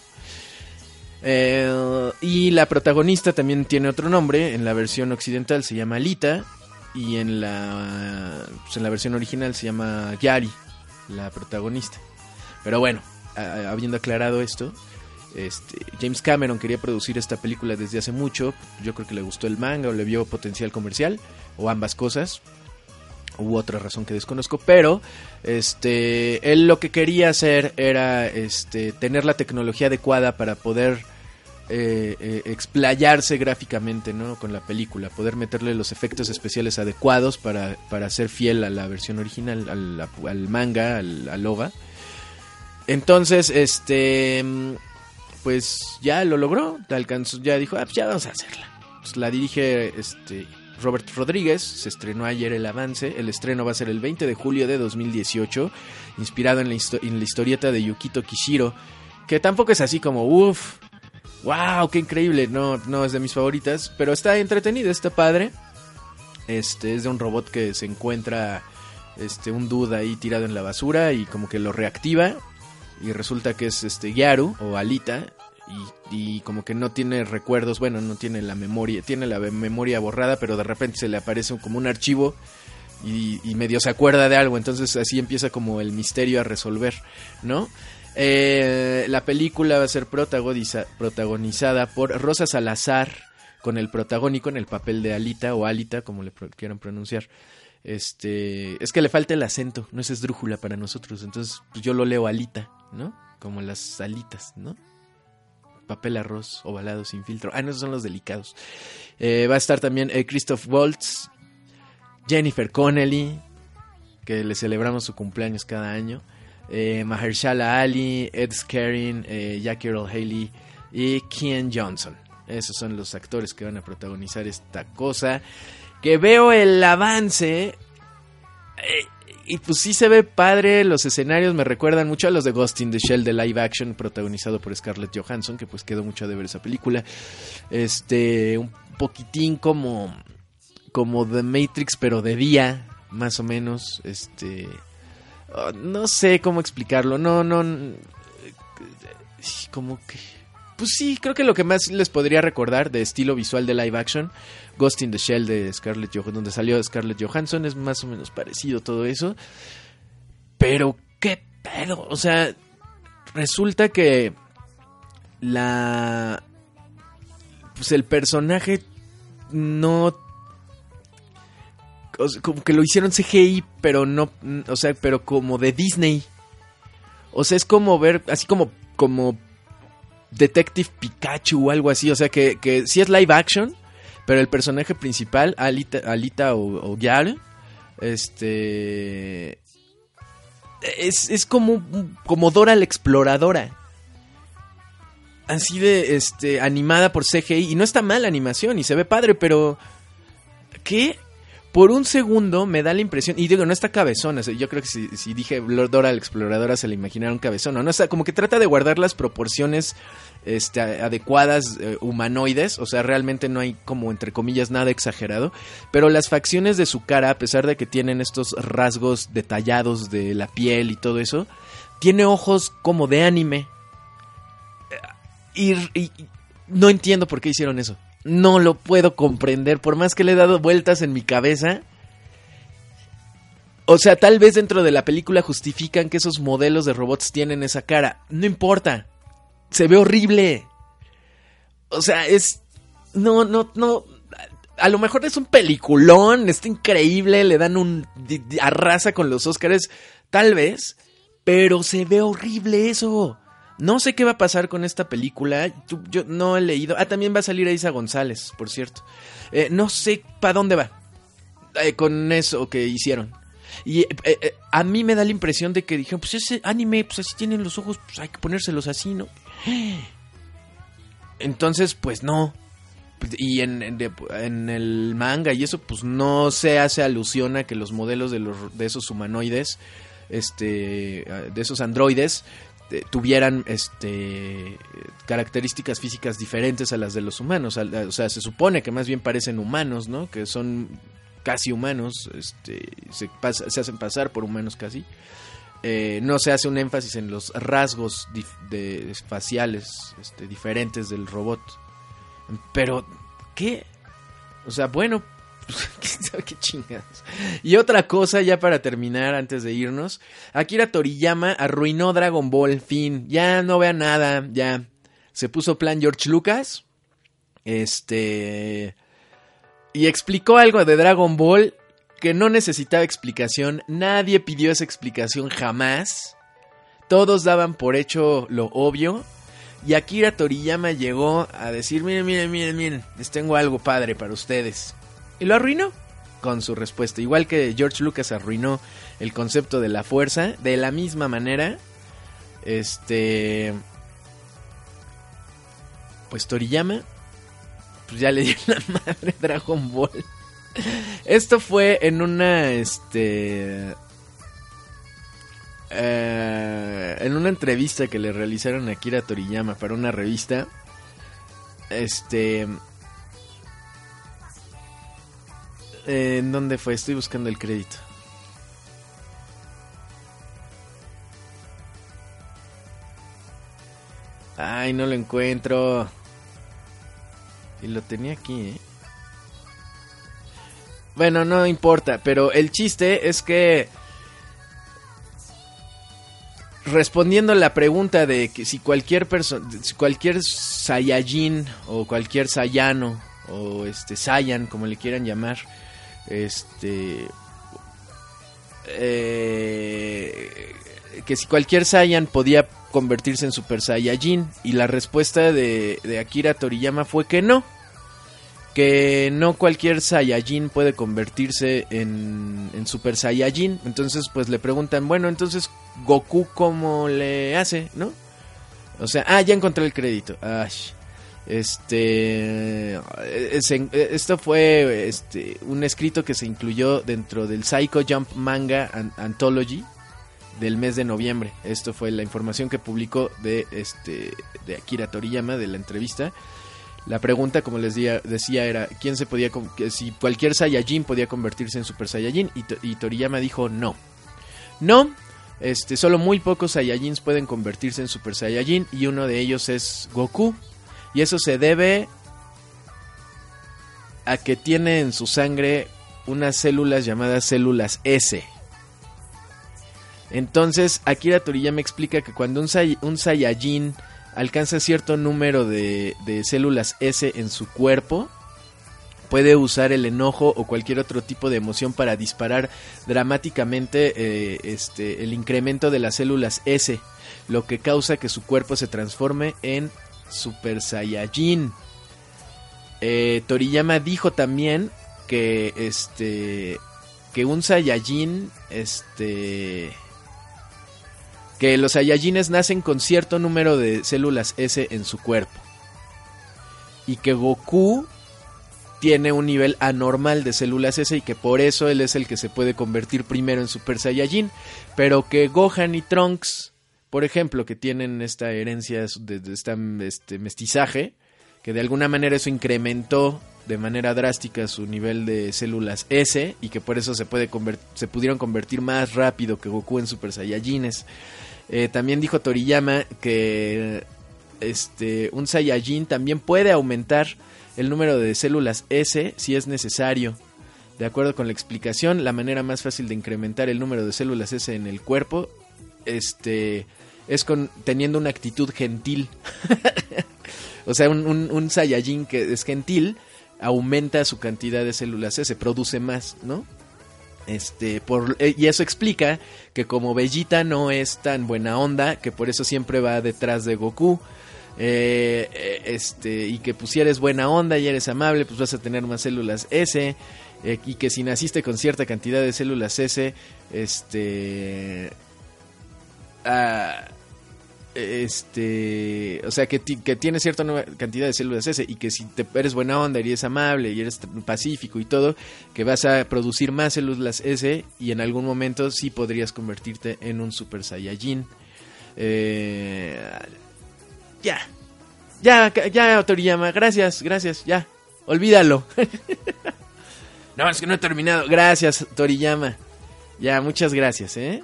[SPEAKER 2] Eh, y la protagonista también tiene otro nombre. En la versión occidental se llama Alita. Y en la, pues en la versión original se llama Yari, la protagonista. Pero bueno, a- habiendo aclarado esto, este, James Cameron quería producir esta película desde hace mucho. Yo creo que le gustó el manga o le vio potencial comercial, o ambas cosas. U otra razón que desconozco, pero este él lo que quería hacer era este tener la tecnología adecuada para poder eh, eh, explayarse gráficamente ¿no? con la película, poder meterle los efectos especiales adecuados para, para ser fiel a la versión original, al, manga, al, al OVA. Entonces, este, mm, pues ya lo logró, alcanzó, ya dijo, ah, pues ya vamos a hacerla. Pues la dirige este, Robert Rodríguez, se estrenó ayer el avance, el estreno va a ser el 20 de julio de 2018, inspirado en la, en la historieta de Yukito Kishiro, que tampoco es así como, uff, wow, qué increíble, no, no es de mis favoritas, pero está entretenida, está padre. Este es de un robot que se encuentra este un dude ahí tirado en la basura y como que lo reactiva y resulta que es este Gyaru o Alita y, como que no tiene recuerdos, bueno, no tiene la memoria, tiene la memoria borrada, pero de repente se le aparece como un archivo y medio se acuerda de algo, entonces así empieza como el misterio a resolver, ¿no? Eh, la película va a ser protagoniza- protagonizada por Rosa Salazar, con el protagónico en el papel de Alita o Alita, como le quieran pronunciar. Este, es que le falta el acento, no es esdrújula para nosotros, entonces pues, yo lo leo Alita, ¿no? Como las alitas, ¿no? Papel arroz ovalado sin filtro. Ah, no, esos son los delicados. Eh, va a estar también eh, Christoph Waltz, Jennifer Connelly, que le celebramos su cumpleaños cada año. Eh, Mahershala Ali, Ed Scarin, eh, Jackie Earl Haley y Kian Johnson. Esos son los actores que van a protagonizar esta cosa. Que veo el avance. eh, y pues sí se ve padre. Los escenarios me recuerdan mucho a los de Ghost in the Shell de live action, protagonizado por Scarlett Johansson, que pues quedó mucho de ver esa película. Este, un poquitín como. Como The Matrix, pero de día, más o menos. Este. Oh, no sé cómo explicarlo. No, no. Como que. Pues sí, creo que lo que más les podría recordar de estilo visual de live action, Ghost in the Shell de Scarlett Johansson, donde salió Scarlett Johansson, es más o menos parecido todo eso. Pero, ¿qué pedo? O sea, resulta que la... Pues el personaje no... como que lo hicieron CGI, pero no... O sea, pero como de Disney. O sea, es como ver, así como, como Detective Pikachu o algo así. O sea, que, que sí es live action, pero el personaje principal, Alita, Alita o, o este... Es, es como, como Dora la exploradora. Así de, este, animada por CGI. Y no está mal la animación y se ve padre, pero... ¿Qué? Por un segundo me da la impresión, y digo, no está cabezona, yo creo que si, dije Dora la exploradora se le imaginaron cabezona, ¿no? Sea, como que trata de guardar las proporciones este, adecuadas eh, humanoides, o sea, realmente no hay como entre comillas nada exagerado, pero las facciones de su cara, a pesar de que tienen estos rasgos detallados de la piel y todo eso, tiene ojos como de anime. Y- y no entiendo por qué hicieron eso. No lo puedo comprender, por más que le he dado vueltas en mi cabeza. O sea, tal vez dentro de la película justifican que esos modelos de robots tienen esa cara. No importa. Se ve horrible. O sea, es... No, no, no. A lo mejor es un peliculón, está increíble, le dan un... arrasa con los Óscares, tal vez. Pero se ve horrible eso. No sé qué va a pasar con esta película. Yo no he leído. Ah, también va a salir Isa González, por cierto. Eh, no sé para dónde va eh, con eso que hicieron. Y eh, a mí me da la impresión de que dijeron, pues ese anime, pues así tienen los ojos, pues hay que ponérselos así, ¿no? (gasps) Entonces, pues no. Y en, en, el manga y eso, pues no se hace alusión a que los modelos de, los, de esos humanoides, este, de esos androides, tuvieran este características físicas diferentes a las de los humanos. O sea, se supone que más bien parecen humanos, ¿no? Que son casi humanos, este, se, se hacen pasar por humanos casi. Eh, no se hace un énfasis en los rasgos dif- faciales este, diferentes del robot. Pero, ¿qué? O sea, bueno, (laughs) quién sabe qué chingados. Y otra cosa, ya para terminar, antes de irnos, Akira Toriyama arruinó Dragon Ball, fin, ya no vea nada, ya. Se puso plan George Lucas, este, y explicó algo de Dragon Ball que no necesitaba explicación, nadie pidió esa explicación jamás, todos daban por hecho lo obvio, y Akira Toriyama llegó a decir, miren, miren, miren, miren, les tengo algo padre para ustedes. Y lo arruinó con su respuesta. Igual que George Lucas arruinó el concepto de la fuerza, de la misma manera, este... Pues Toriyama, pues ya le dio la madre Dragon Ball. Esto fue en una, este... eh, en una entrevista que le realizaron a Akira Toriyama para una revista, este, ¿en dónde fue? Estoy buscando el crédito. Ay, no lo encuentro. Y lo tenía aquí, ¿eh? Bueno, no importa, pero el chiste es que respondiendo a la pregunta de que si cualquier persona, si cualquier Saiyajin o cualquier Saiyano o este Saiyan, como le quieran llamar, este eh, que si cualquier Saiyan podía convertirse en Super Saiyajin y la respuesta de, de Akira Toriyama fue que no que no cualquier Saiyajin puede convertirse en, en Super Saiyajin. Entonces, pues le preguntan, bueno, entonces Goku cómo le hace, ¿no? O sea, ah, ya encontré el crédito. Ay, este, eh, eh, esto fue este, un escrito que se incluyó dentro del Psycho Jump Manga An- Anthology del mes de noviembre. Esto fue la información que publicó de este de Akira Toriyama de la entrevista. La pregunta, como les decía, era quién se podía si cualquier Saiyajin podía convertirse en Super Saiyajin y, y Toriyama dijo no. No, este solo muy pocos Saiyajins pueden convertirse en Super Saiyajin y uno de ellos es Goku y eso se debe a que tiene en su sangre unas células llamadas células S. Entonces, Akira Toriyama explica que cuando un, Sai- un Saiyajin alcanza cierto número de, células S en su cuerpo, puede usar el enojo o cualquier otro tipo de emoción para disparar dramáticamente eh, este, el incremento de las células S, lo que causa que su cuerpo se transforme en Super Saiyajin. Eh, Toriyama dijo también que este que un Saiyajin este que los Saiyajines nacen con cierto número de células S en su cuerpo y que Goku tiene un nivel anormal de células S y que por eso él es el que se puede convertir primero en Super Saiyajin, pero que Gohan y Trunks, por ejemplo, que tienen esta herencia de, esta, este mestizaje, que de alguna manera eso incrementó de manera drástica su nivel de células S y que por eso se, puede se pudieron convertir más rápido que Goku en Super Saiyajines. Eh, también dijo Toriyama que este, un Saiyajin también puede aumentar el número de células S si es necesario. De acuerdo con la explicación, la manera más fácil de incrementar el número de células S en el cuerpo este, es con, teniendo una actitud gentil. (laughs) o sea, un, un, Saiyajin que es gentil aumenta su cantidad de células S, produce más, ¿no? Este, por, eh, y eso explica que como Bellita no es tan buena onda, que por eso siempre va detrás de Goku. eh, eh, este, y que pues si eres buena onda y eres amable, pues vas a tener más células S. y que si naciste con cierta cantidad de células S, este. Este, o sea, que, que tiene cierta cantidad de células S y que si te, eres buena onda y eres amable y eres pacífico y todo, que vas a producir más células S y en algún momento sí podrías convertirte en un Super Saiyajin. Eh, ya, ya, ya, Toriyama, gracias, gracias, ya, olvídalo. (laughs) no, es que no he terminado. Gracias, Toriyama. Ya, muchas gracias, ¿eh?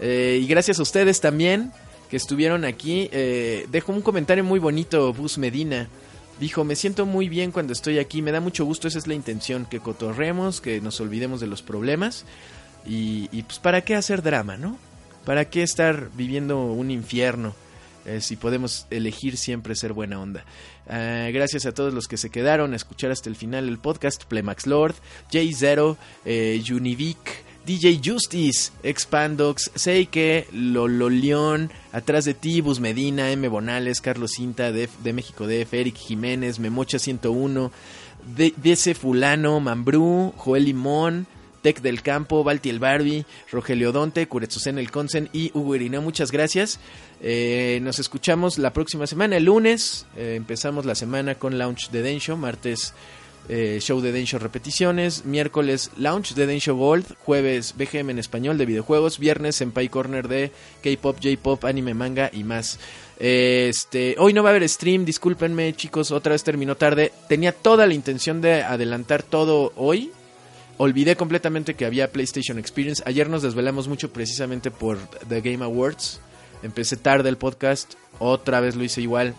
[SPEAKER 2] Eh, y gracias a ustedes también que estuvieron aquí. Eh, dejó un comentario muy bonito, Bus Medina. Dijo, me siento muy bien cuando estoy aquí, me da mucho gusto, esa es la intención, que cotorremos, que nos olvidemos de los problemas. Y, pues, ¿para qué hacer drama, no? ¿Para qué estar viviendo un infierno? eh, si podemos elegir siempre ser buena onda. Ah, gracias a todos los que se quedaron a escuchar hasta el final el podcast. Plemax Lord, J0, eh, Univic, DJ Justice, Expandox, Seike, Lolo León, Atrás de ti, Bus Medina, M. Bonales, Carlos Cinta, de, de México DF, Eric Jiménez, Memocha 101, de, DC Fulano, Mambrú, Joel Limón, Tec del Campo, Balti el Barbie, Rogelio Donte, Curetzucen el Consen y Hugo Irina. Muchas gracias. Eh, nos escuchamos la próxima semana, el lunes. Eh, empezamos la semana con Launch de Densho, martes eh, show de Densho repeticiones, miércoles Launch de Densho Gold, jueves BGM en español de videojuegos, viernes Senpai Corner de K-pop, J-pop, anime, manga y más. Este, hoy no va a haber stream, discúlpenme chicos, otra vez terminó tarde. Tenía toda la intención de adelantar todo hoy. Olvidé completamente que había PlayStation Experience. Ayer nos desvelamos mucho precisamente por The Game Awards. Empecé tarde el podcast, otra vez lo hice igual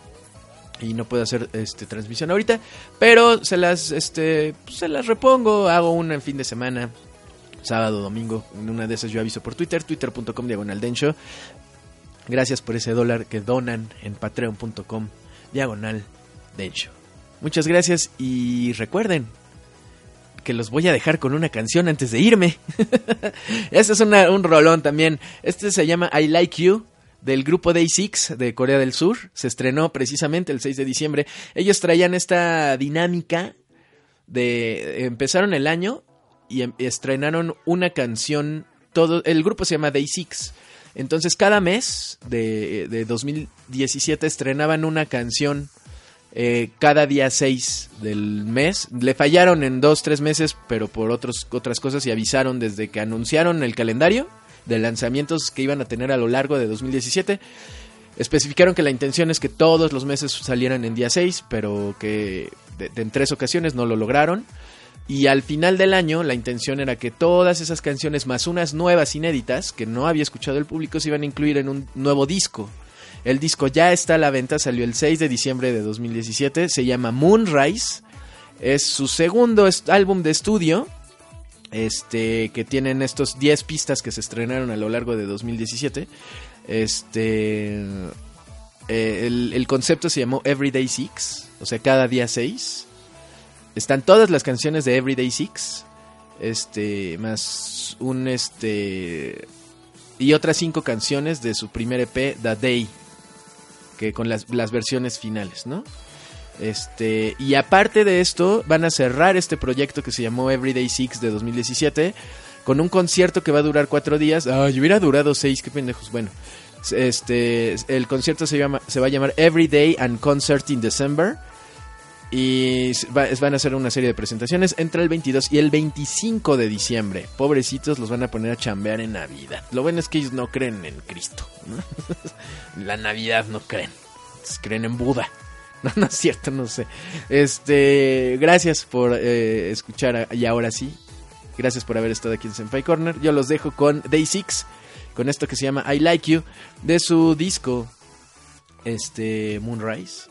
[SPEAKER 2] y no puedo hacer este transmisión ahorita, pero se las este se las repongo, hago una en fin de semana, sábado, domingo, una de esas yo aviso por Twitter, twitter.com diagonal densho. Gracias por ese dólar que donan en patreon.com diagonal densho. Muchas gracias y recuerden que los voy a dejar con una canción antes de irme. (laughs) este es una- un rolón también. Este se llama I Like You del grupo Day Six de Corea del Sur. Se estrenó precisamente el 6 de diciembre. Ellos traían esta dinámica de empezaron el año y em- estrenaron una canción. Todo el grupo se llama Day Six. Entonces cada mes de, de 2017 estrenaban una canción eh, cada día 6 del mes. Le fallaron en dos, tres meses, pero por otros, otras cosas y avisaron desde que anunciaron el calendario de lanzamientos que iban a tener a lo largo de 2017. Especificaron que la intención es que todos los meses salieran en día 6, pero que en tres ocasiones no lo lograron. Y al final del año la intención era que todas esas canciones más unas nuevas inéditas que no había escuchado el público se iban a incluir en un nuevo disco. El disco ya está a la venta, salió el 6 de diciembre de 2017, se llama Moonrise, es su segundo álbum de estudio, este que tienen estos 10 pistas que se estrenaron a lo largo de 2017. Este eh, el, el concepto se llamó Everyday Six, o sea, cada día 6. están todas las canciones de Everyday Six, este, más un este y otras cinco canciones de su primer EP, The Day, que con las, las versiones finales, ¿no? Este, y aparte de esto, van a cerrar este proyecto que se llamó Everyday Six de 2017 con un concierto que va a durar cuatro días. Ay, hubiera durado seis, qué pendejos. Bueno, este, el concierto se, llama, se va a llamar Everyday and Concert in December. Y van a hacer una serie de presentaciones entre el 22 y el 25 de diciembre. Pobrecitos los van a poner a chambear en Navidad. Lo bueno es que ellos no creen en Cristo. (laughs) La Navidad no creen. Creen en Buda. (laughs) No, no es cierto, no sé. Este, gracias por eh, escuchar y ahora sí. Gracias por haber estado aquí en Senpai Corner. Yo los dejo con Day Six, con esto que se llama I Like You, de su disco este Moonrise,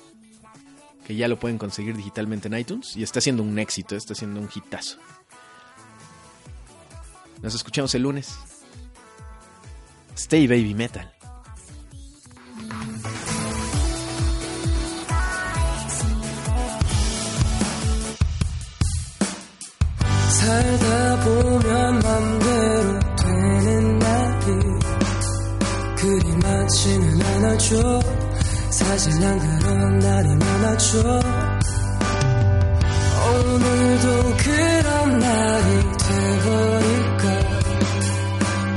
[SPEAKER 2] que ya lo pueden conseguir digitalmente en iTunes y está siendo un éxito, está siendo un hitazo. Nos escuchamos el lunes. Stay Baby Metal.
[SPEAKER 1] 살다 보면 맘대로 되는 날이 그리 많지는 않아줘. 사실 난 그런 날이 많아져 오늘도 그런 날이 돼버릴까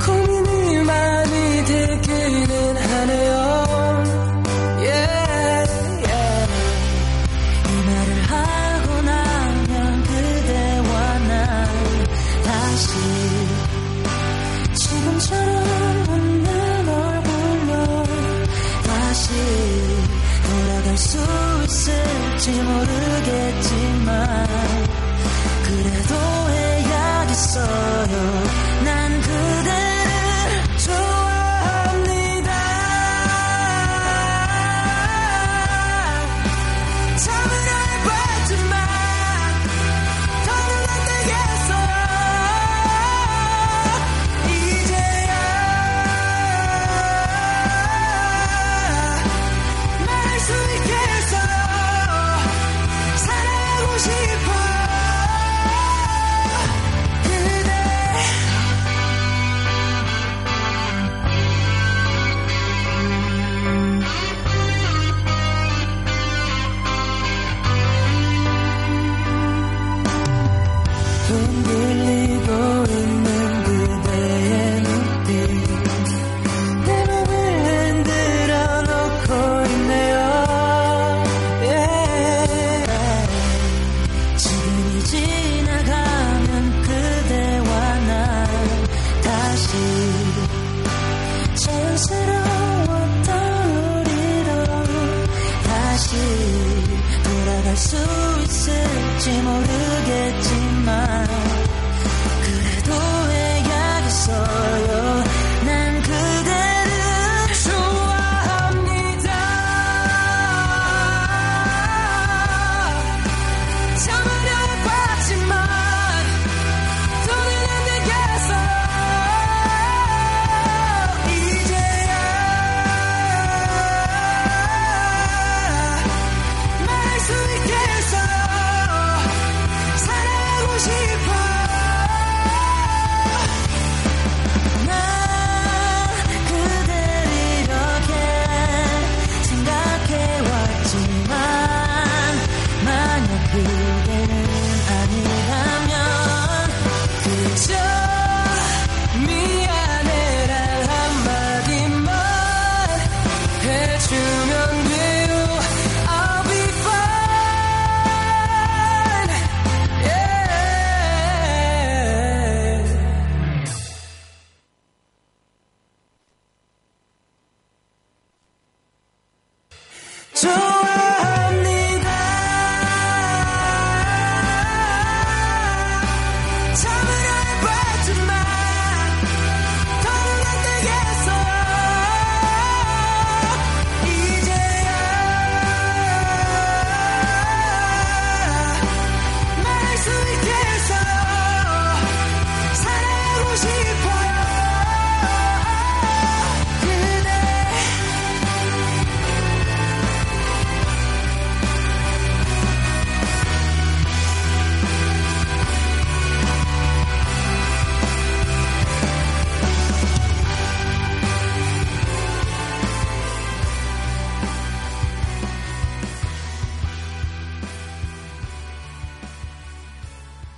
[SPEAKER 1] 고민이 많이 되기는 하네요 있을지 모르겠지만 그래도 해야겠어요. 난 그대